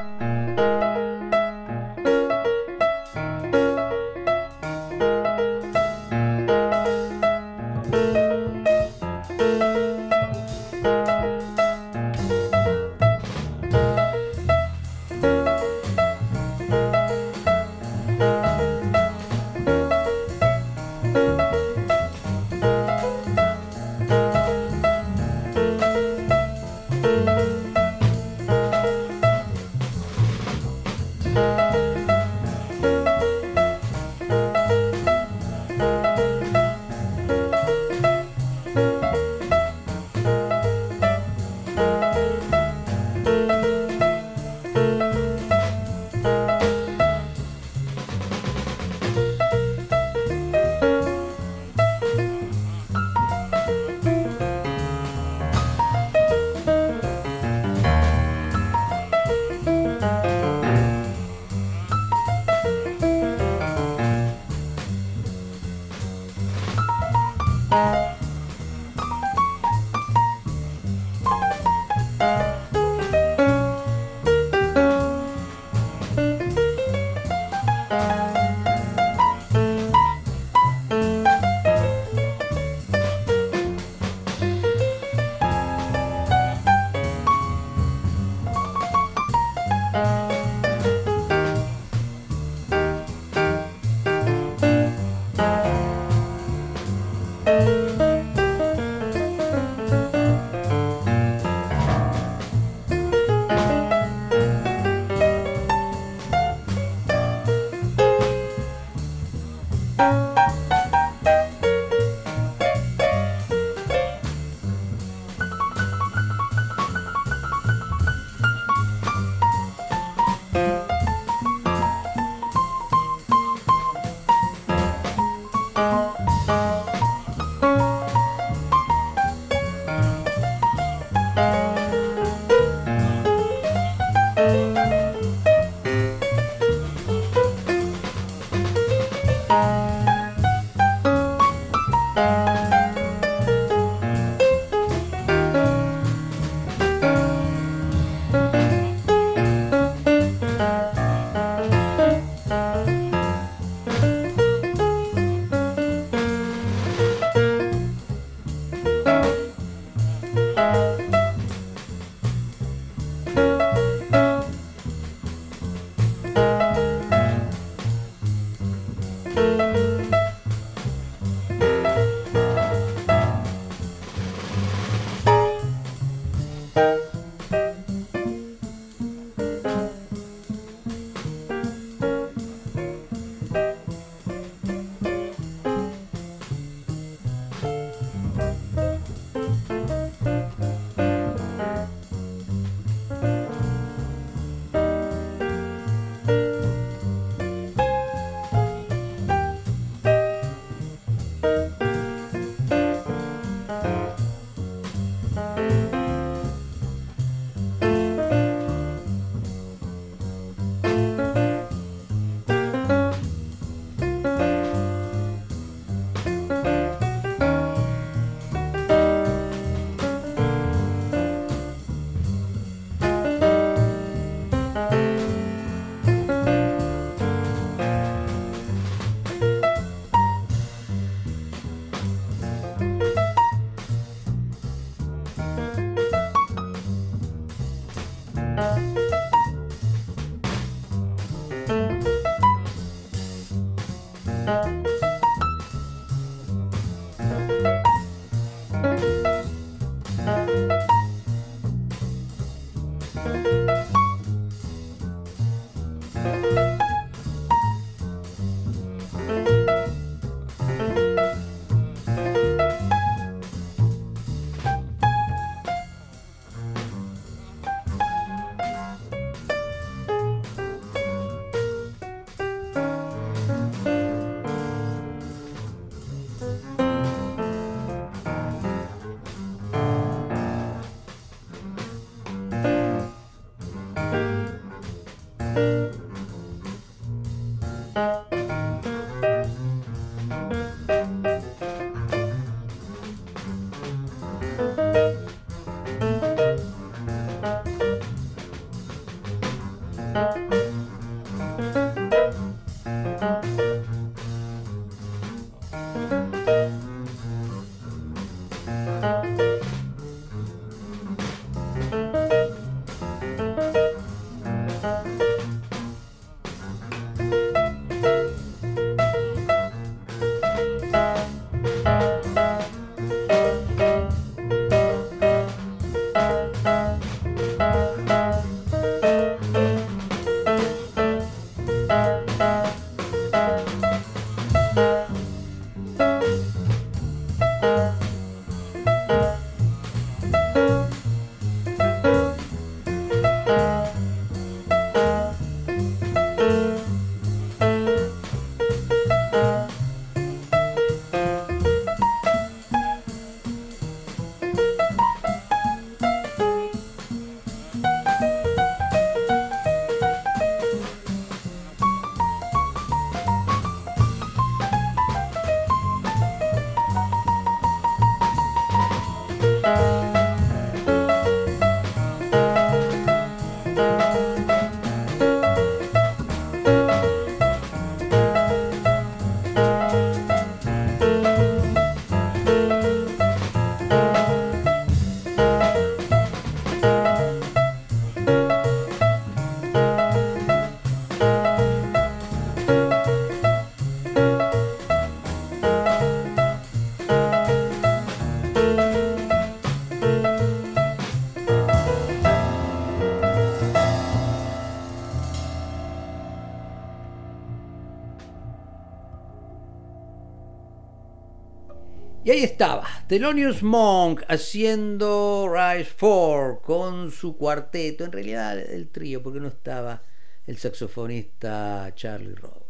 Thelonious Monk haciendo Rise 4 con su cuarteto, en realidad el trío, porque no estaba el saxofonista Charlie Rose.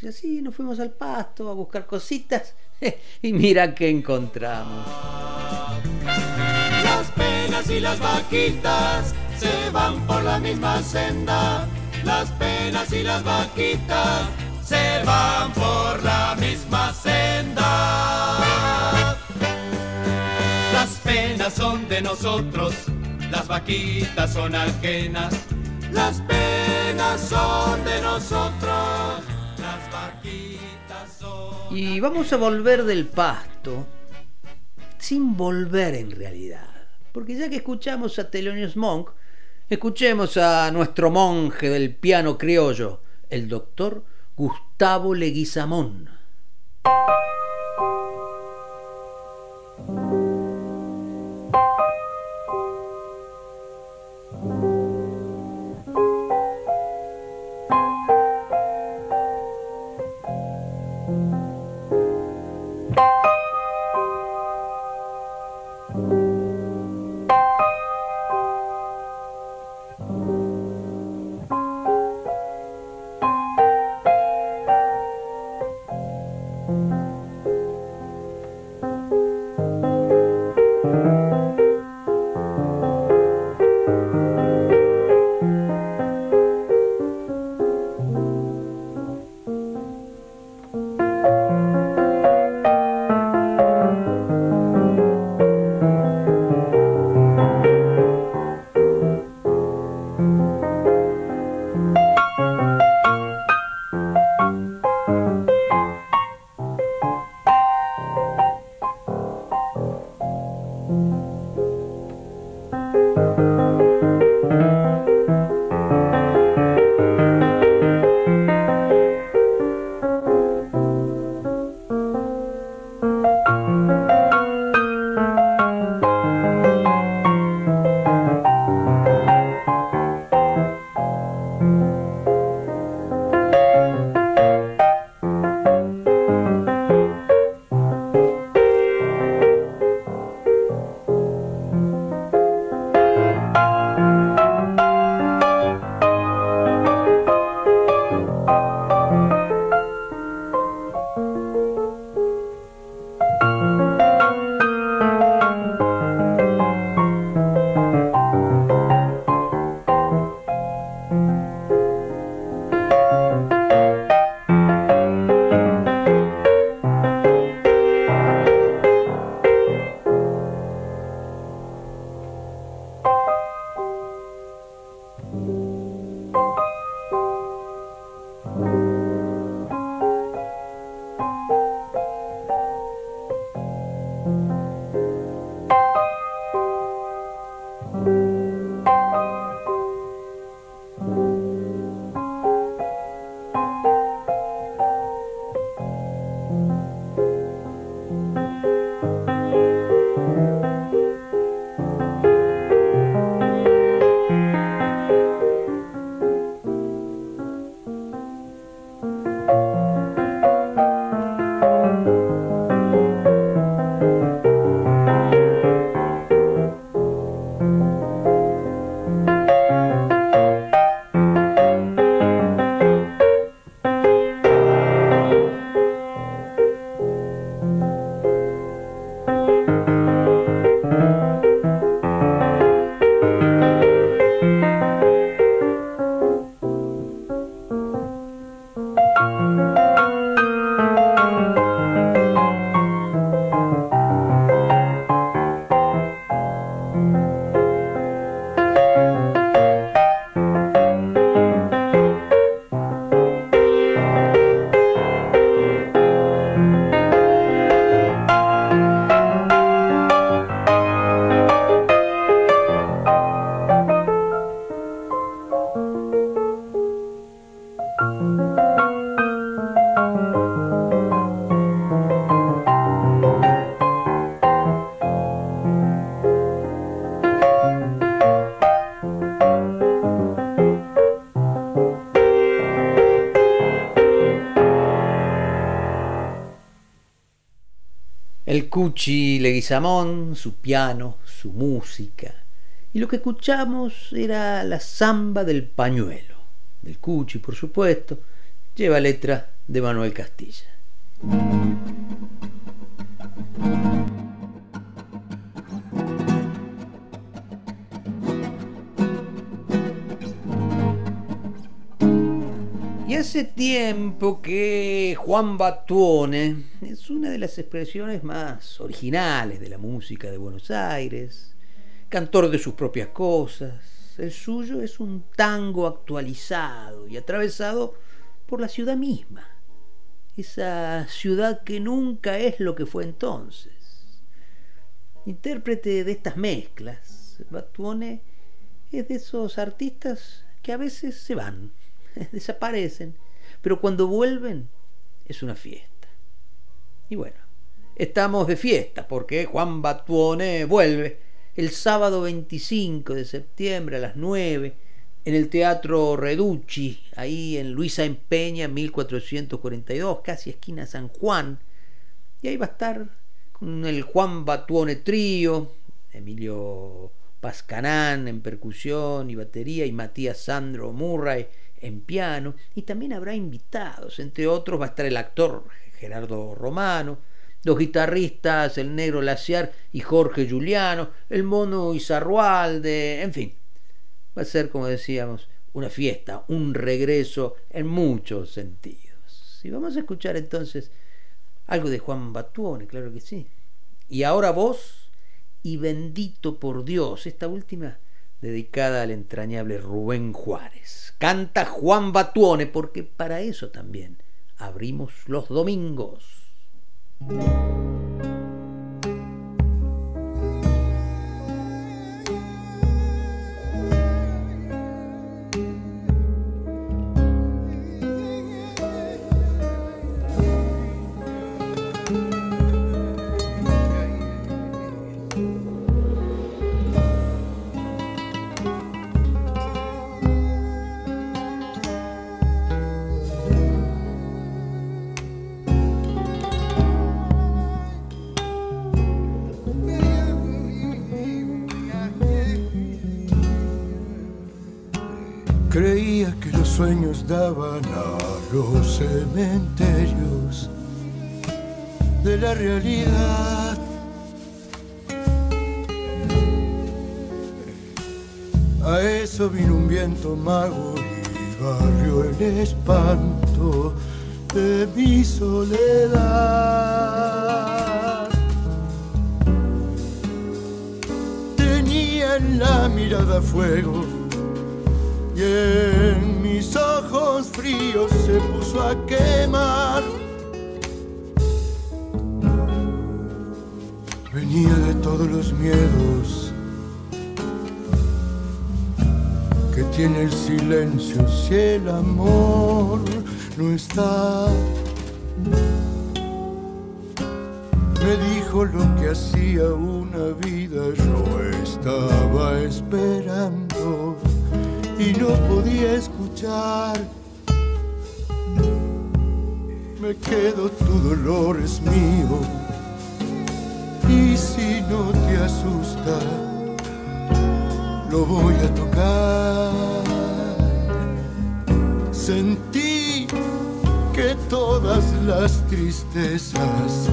Y así nos fuimos al pasto a buscar cositas y mira que encontramos. Las penas y las vaquitas se van por la misma senda. Las penas y las vaquitas se van por la misma senda. Las penas son de nosotros, las vaquitas son ajenas. Las penas son de nosotros, las vaquitas son. Y vamos a volver del pasto sin volver en realidad. Porque ya que escuchamos a Thelonious Monk, escuchemos a nuestro monje del piano criollo, el doctor Gustavo Leguizamón. Cuchi Leguizamón, su piano, su música. Y lo que escuchamos era la samba del pañuelo, del Cuchi, por supuesto, lleva letra de Manuel Castilla. Y hace tiempo que Juan Batuone una de las expresiones más originales de la música de Buenos Aires, cantor de sus propias cosas. El suyo es un tango actualizado y atravesado por la ciudad misma, esa ciudad que nunca es lo que fue entonces. Intérprete de estas mezclas, Batuone es de esos artistas que a veces se van desaparecen, pero cuando vuelven es una fiesta. Y bueno, estamos de fiesta porque Juan Batuone vuelve el sábado 25 de septiembre a las 9 en el Teatro Reducci, ahí en Luisa Empeña, 1442, casi esquina San Juan. Y ahí va a estar con el Juan Batuone Trío, Emilio Pascanán en percusión y batería y Matías Sandro Murray en piano y también habrá invitados, entre otros va a estar el actor Gerardo Romano, los guitarristas El Negro Laciar y Jorge Juliano, el mono Izarrualde, en fin, va a ser, como decíamos, una fiesta, un regreso en muchos sentidos. Y vamos a escuchar entonces algo de Juan Batuone, claro que sí. Y ahora vos y bendito por Dios, esta última dedicada al entrañable Rubén Juárez. Canta Juan Batuone porque para eso también abrimos los domingos. Viento mago y barrió el espanto de mi soledad. Tenía en la mirada fuego y en mis ojos fríos se puso a quemar. Venía de todos los miedos tiene el silencio si el amor no está. Me dijo lo que hacía una vida, yo estaba esperando y no podía escuchar. Me quedo, tu dolor es mío. Y si no te asusta, lo voy a tocar. Sentí que todas las tristezas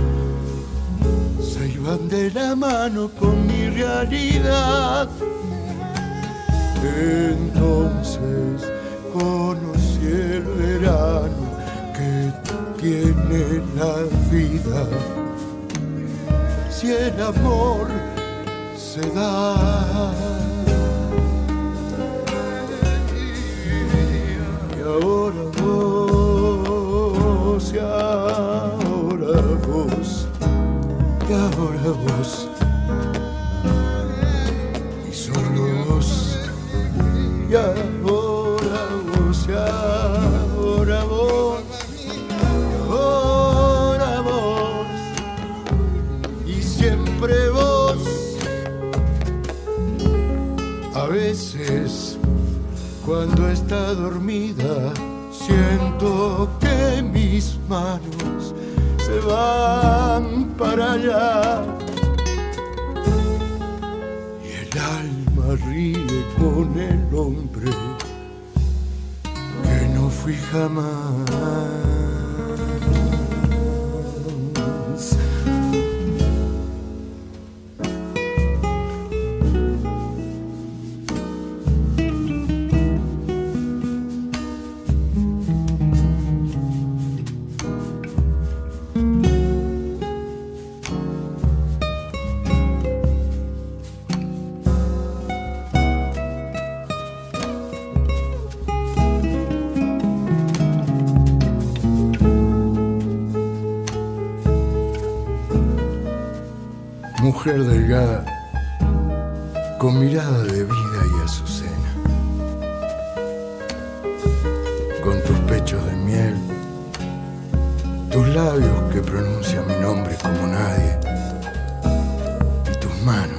se iban de la mano con mi realidad. Entonces conocí el verano que tiene la vida. Si el amor se da. Está dormida, siento que mis manos se van para allá. Y el alma ríe con el hombre que no fui jamás. Mujer delgada, con mirada de vida y azucena, con tus pechos de miel, tus labios que pronuncian mi nombre como nadie, y tus manos,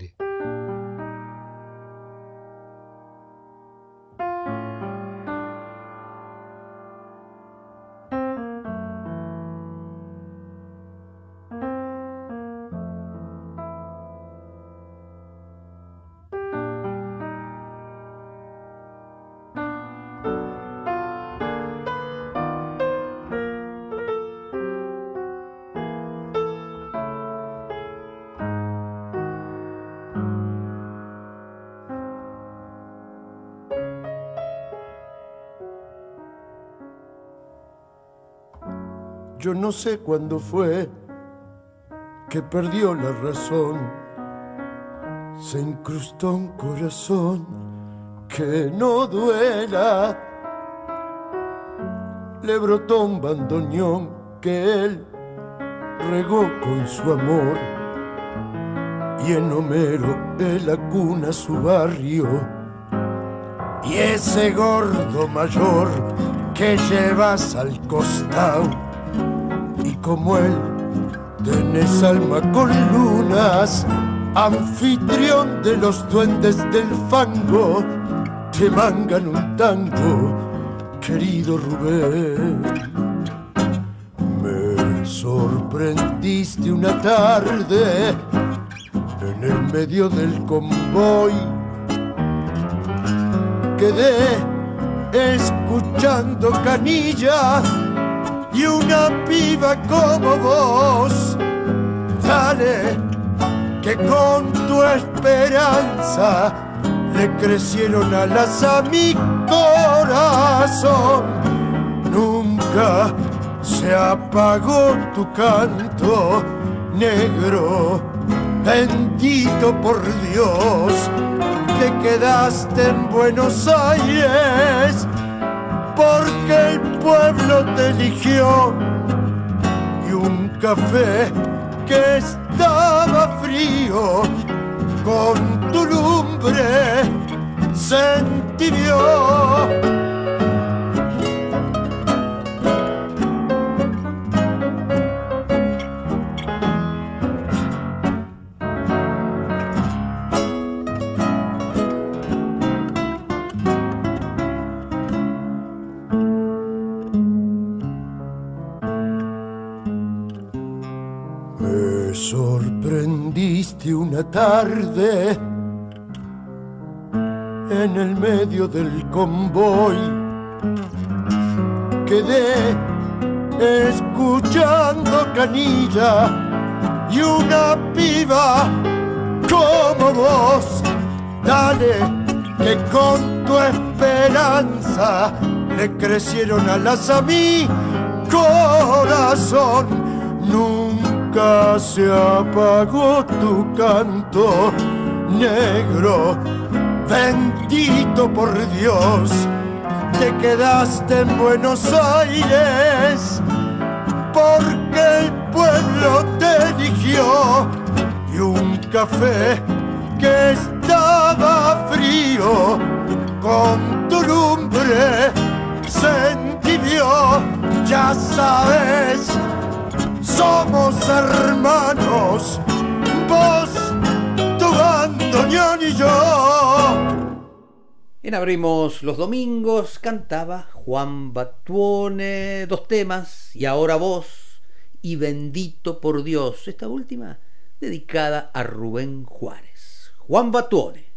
No sé cuándo fue que perdió la razón. Se incrustó un corazón que no duela. Le brotó un bandoneón que él regó con su amor. Y en Homero de la cuna su barrio. Y ese gordo mayor que llevas al costado como él tenés alma con lunas, anfitrión de los duendes del fango, te mangan un tango, querido Rubén. Me sorprendiste una tarde en el medio del convoy. Quedé escuchando canilla y una piba como vos. Dale, que con tu esperanza le crecieron alas a mi corazón. Nunca se apagó tu canto negro, bendito por Dios, te quedaste en Buenos Aires porque el pueblo te eligió y un café que estaba frío con tu lumbre se entibió. Tarde en el medio del convoy. Quedé escuchando canilla y una piba como vos. Dale, que con tu esperanza le crecieron alas a mi corazón. Nunca nunca se apagó tu canto negro. Bendito por Dios, te quedaste en Buenos Aires porque el pueblo te eligió y un café que estaba frío con tu lumbre se entibió, ya sabes somos hermanos, vos, tu bandoneón y yo. En Abrimos los Domingos cantaba Juan Batuone dos temas, y ahora vos, y bendito por Dios, esta última dedicada a Rubén Juárez. Juan Batuone.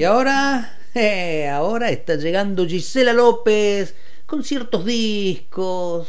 Y ahora, eh, ahora está llegando Gisela López con ciertos discos.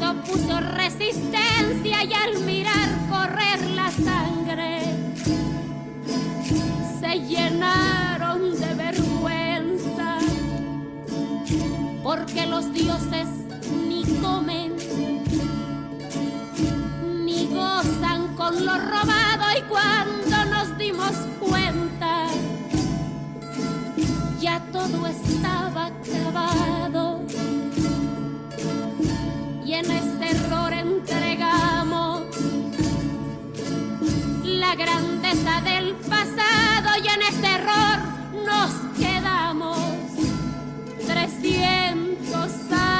les opuso resistencia y al mirar correr la sangre se llenaron de vergüenza porque los dioses ni comen ni gozan con lo robado y cuando nos dimos cuenta ya todo estaba acabado en este error entregamos la grandeza del pasado y en este error nos quedamos 300 años.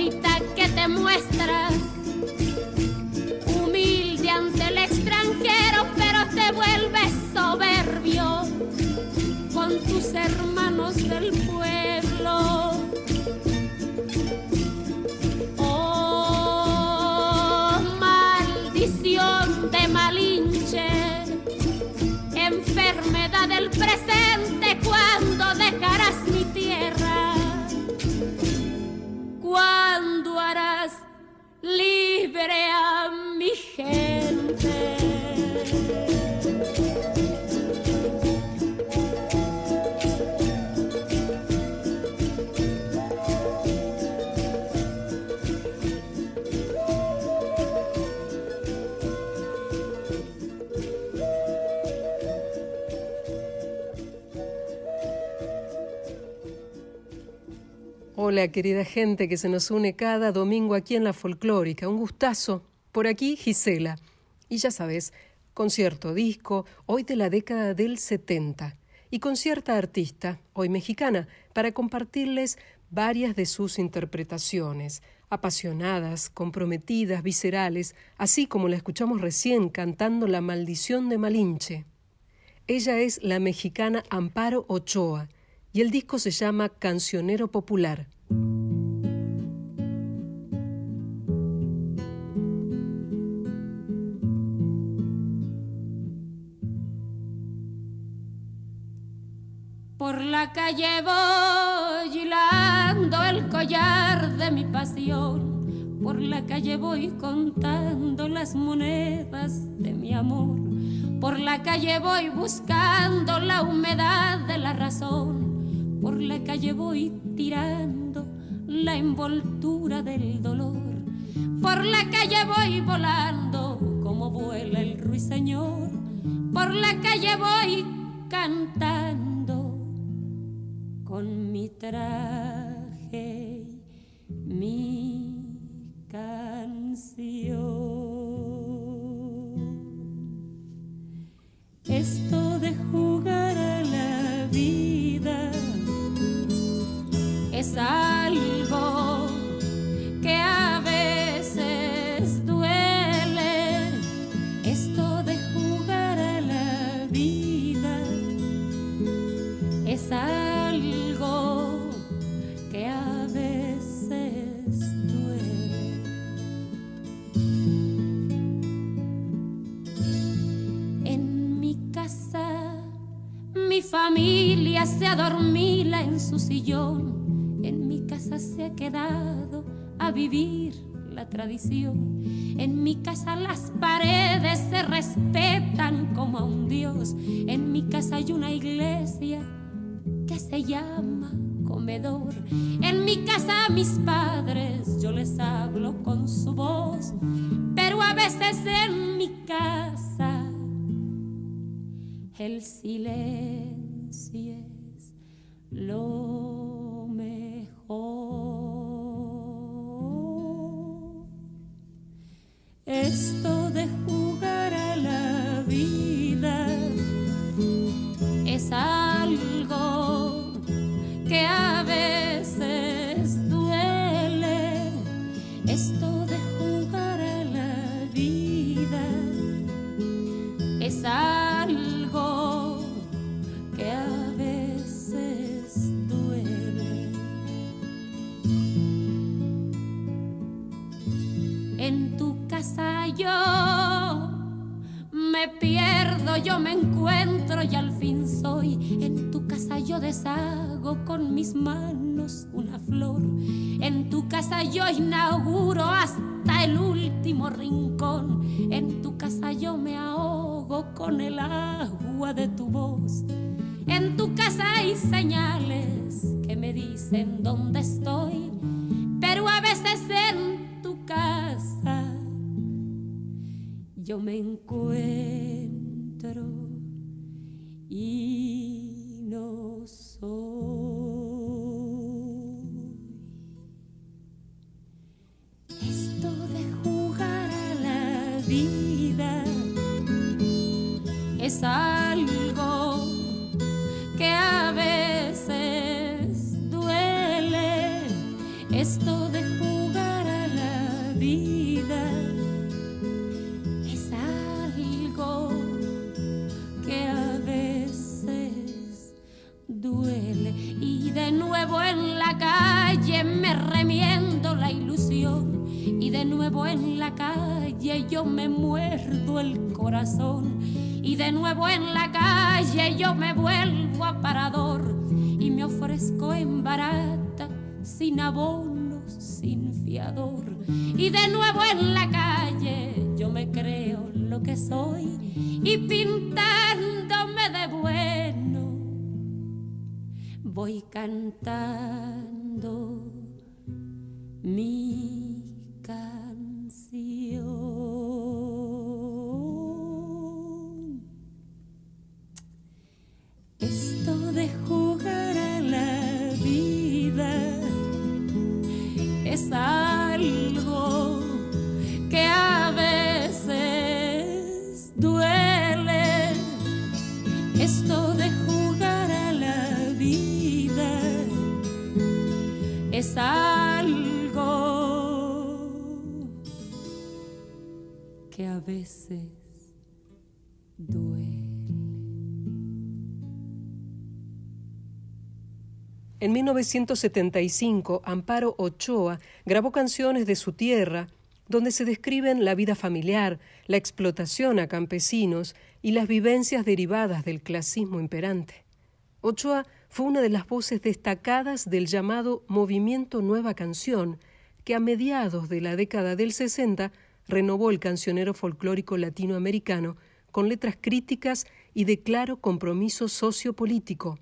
Hipócrita que te muestras, a mi gente? Hola querida gente que se nos une cada domingo aquí en la folclórica. Un gustazo. Por aquí Gisela. Y ya sabes, concierto disco, hoy de la década del 70. Y con cierta artista, hoy mexicana, para compartirles varias de sus interpretaciones, apasionadas, comprometidas, viscerales, así como la escuchamos recién cantando La maldición de Malinche. Ella es la mexicana Amparo Ochoa y el disco se llama Cancionero Popular. Por la calle voy hilando el collar de mi pasión. Por la calle voy contando las monedas de mi amor. Por la calle voy buscando la humedad de la razón. Por la calle voy tirando la envoltura del dolor. Por la calle voy volando como vuela el ruiseñor. Por la calle voy cantando con mi traje, mi canción. Esto de jugar a es algo que a veces duele. Esto de jugar a la vida es algo que a veces duele. En mi casa, mi familia se adormila en su sillón. Se ha quedado a vivir la tradición. En mi casa las paredes se respetan como a un dios. En mi casa hay una iglesia que se llama comedor. En mi casa a mis padres yo les hablo con su voz, pero a veces en mi casa el silencio es lo mejor. Esto de jugar a la vida es algo que a veces casa yo inauguro hasta el último rincón. En tu casa yo me ahogo con el agua de tu voz. En tu casa hay señales que me dicen dónde estoy, pero a veces en tu casa yo me encuentro. En 1975, Amparo Ochoa grabó canciones de su tierra donde se describen la vida familiar, la explotación a campesinos y las vivencias derivadas del clasismo imperante. Ochoa fue una de las voces destacadas del llamado Movimiento Nueva Canción, que a mediados de la década del 60 renovó el cancionero folclórico latinoamericano con letras críticas y de claro compromiso sociopolítico.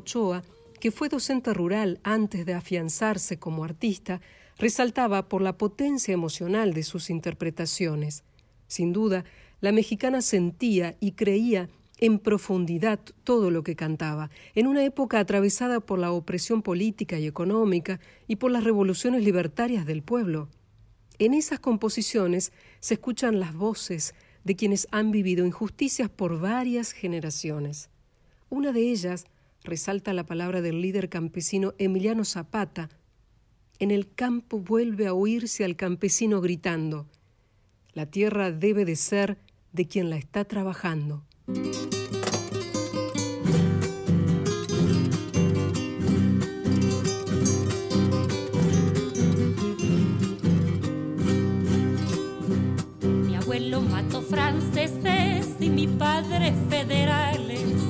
Ochoa, que fue docente rural antes de afianzarse como artista, resaltaba por la potencia emocional de sus interpretaciones. Sin duda, la mexicana sentía y creía en profundidad todo lo que cantaba, en una época atravesada por la opresión política y económica y por las revoluciones libertarias del pueblo. En esas composiciones se escuchan las voces de quienes han vivido injusticias por varias generaciones. Una de ellas resalta la palabra del líder campesino Emiliano Zapata. En el campo vuelve a oírse al campesino gritando, la tierra debe de ser de quien la está trabajando. Mi abuelo mató franceses y mi padre federales.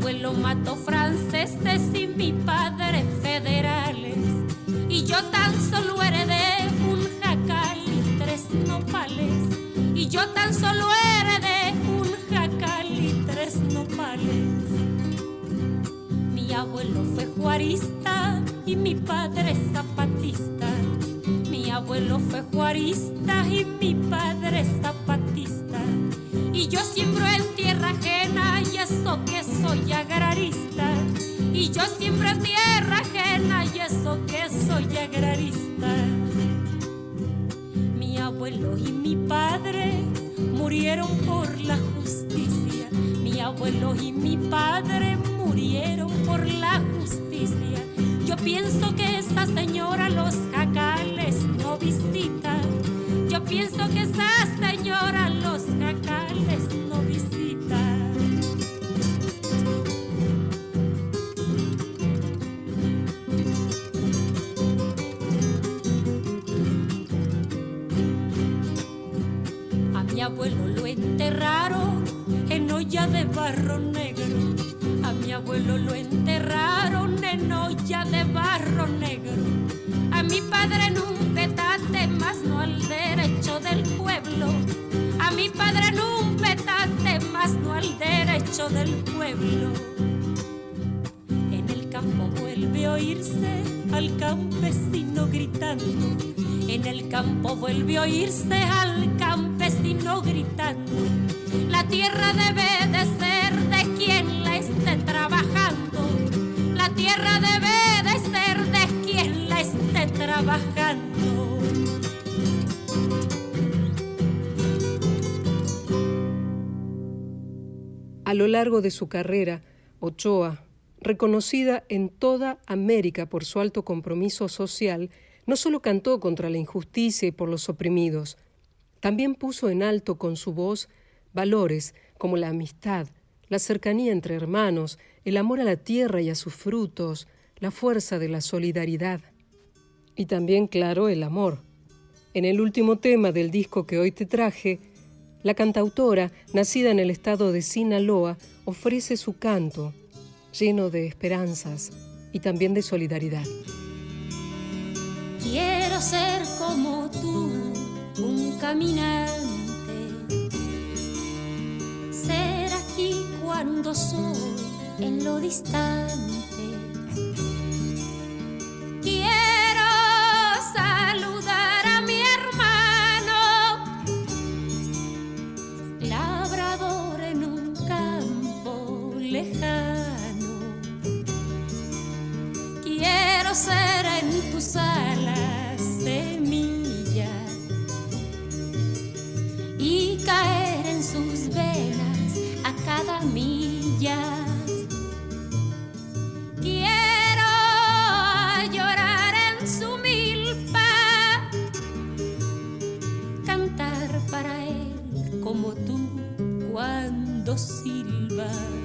Abuelo mató franceses y mi padre federales. Y yo tan solo heredé un jacal y tres nopales. Y yo tan solo heredé un jacal y tres nopales. Mi abuelo fue juarista y mi padre zapatista. Mi abuelo fue juarista y mi padre zapatista. Yo siembro en tierra ajena y eso que soy agrarista. Y yo siembro en tierra ajena y eso que soy agrarista. Mi abuelo y mi padre murieron por la justicia. Mi abuelo y mi padre murieron por la justicia. Yo pienso que esa señora los jacales no visita. Yo pienso que esa señora en olla de barro negro. A mi abuelo lo enterraron en olla de barro negro. A mi padre en un petate, más no al derecho del pueblo. A mi padre en un petate, más no al derecho del pueblo. En el campo vuelve a oírse al campesino gritando. En el campo vuelve a oírse al campesino gritando. La tierra debe de ser de quien la esté trabajando. La tierra debe de ser de quien la esté trabajando. A lo largo de su carrera, Ochoa, reconocida en toda América por su alto compromiso social, no solo cantó contra la injusticia y por los oprimidos, también puso en alto con su voz valores como la amistad, la cercanía entre hermanos, el amor a la tierra y a sus frutos, la fuerza de la solidaridad. Y también, claro, el amor. En el último tema del disco que hoy te traje, la cantautora, nacida en el estado de Sinaloa, ofrece su canto, lleno de esperanzas y también de solidaridad. Quiero ser como tú, un caminante ser aquí cuando soy en lo distante. Quiero saludar a mi hermano, labrador en un campo lejano. Quiero ser en tus alas semilla y caer silbar.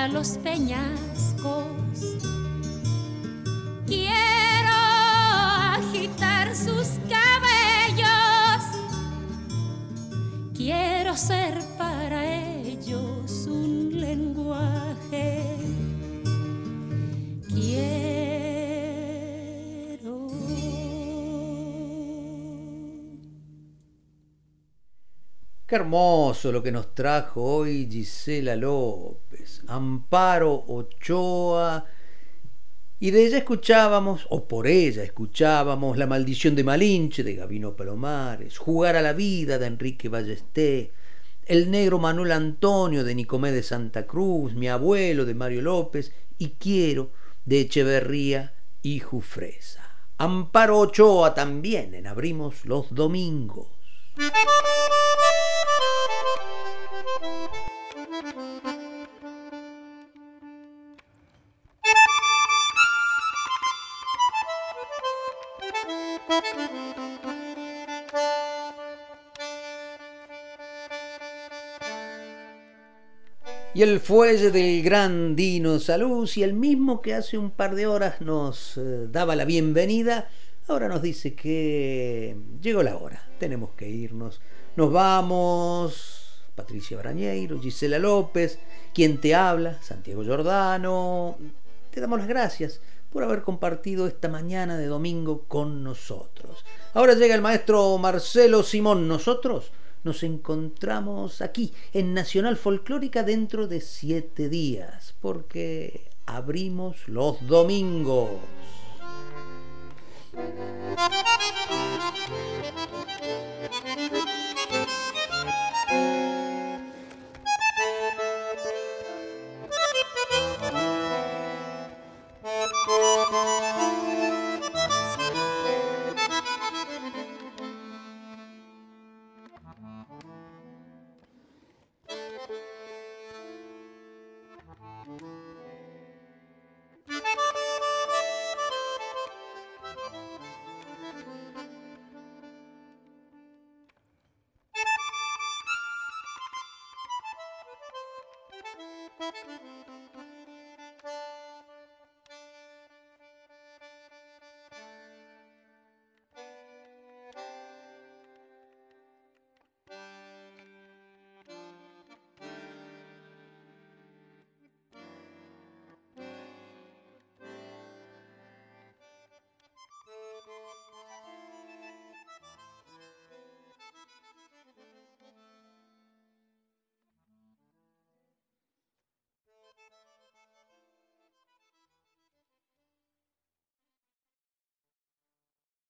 A los peñascos. Quiero agitar sus cabellos, quiero ser para ellos un lenguaje. Qué hermoso lo que nos trajo hoy Gisela López, Amparo Ochoa. Y de ella escuchábamos, o por ella escuchábamos, La maldición de Malinche de Gabino Palomares, Jugar a la vida de Enrique Ballesté, El negro Manuel Antonio de Nicomé de Santa Cruz, Mi abuelo de Mario López y Quiero de Echeverría y Jufresa. Amparo Ochoa también en Abrimos los Domingos. El fuelle del gran Dino y el mismo que hace un par de horas nos eh, daba la bienvenida, ahora nos dice que llegó la hora, tenemos que irnos. Nos vamos, Patricia Brañeiro, Gisela López, quien te habla, Santiago Giordano. Te damos las gracias por haber compartido esta mañana de domingo con nosotros. Ahora llega el maestro Marcelo Simón. Nosotros nos encontramos aquí en Nacional Folclórica dentro de siete días, porque abrimos los domingos.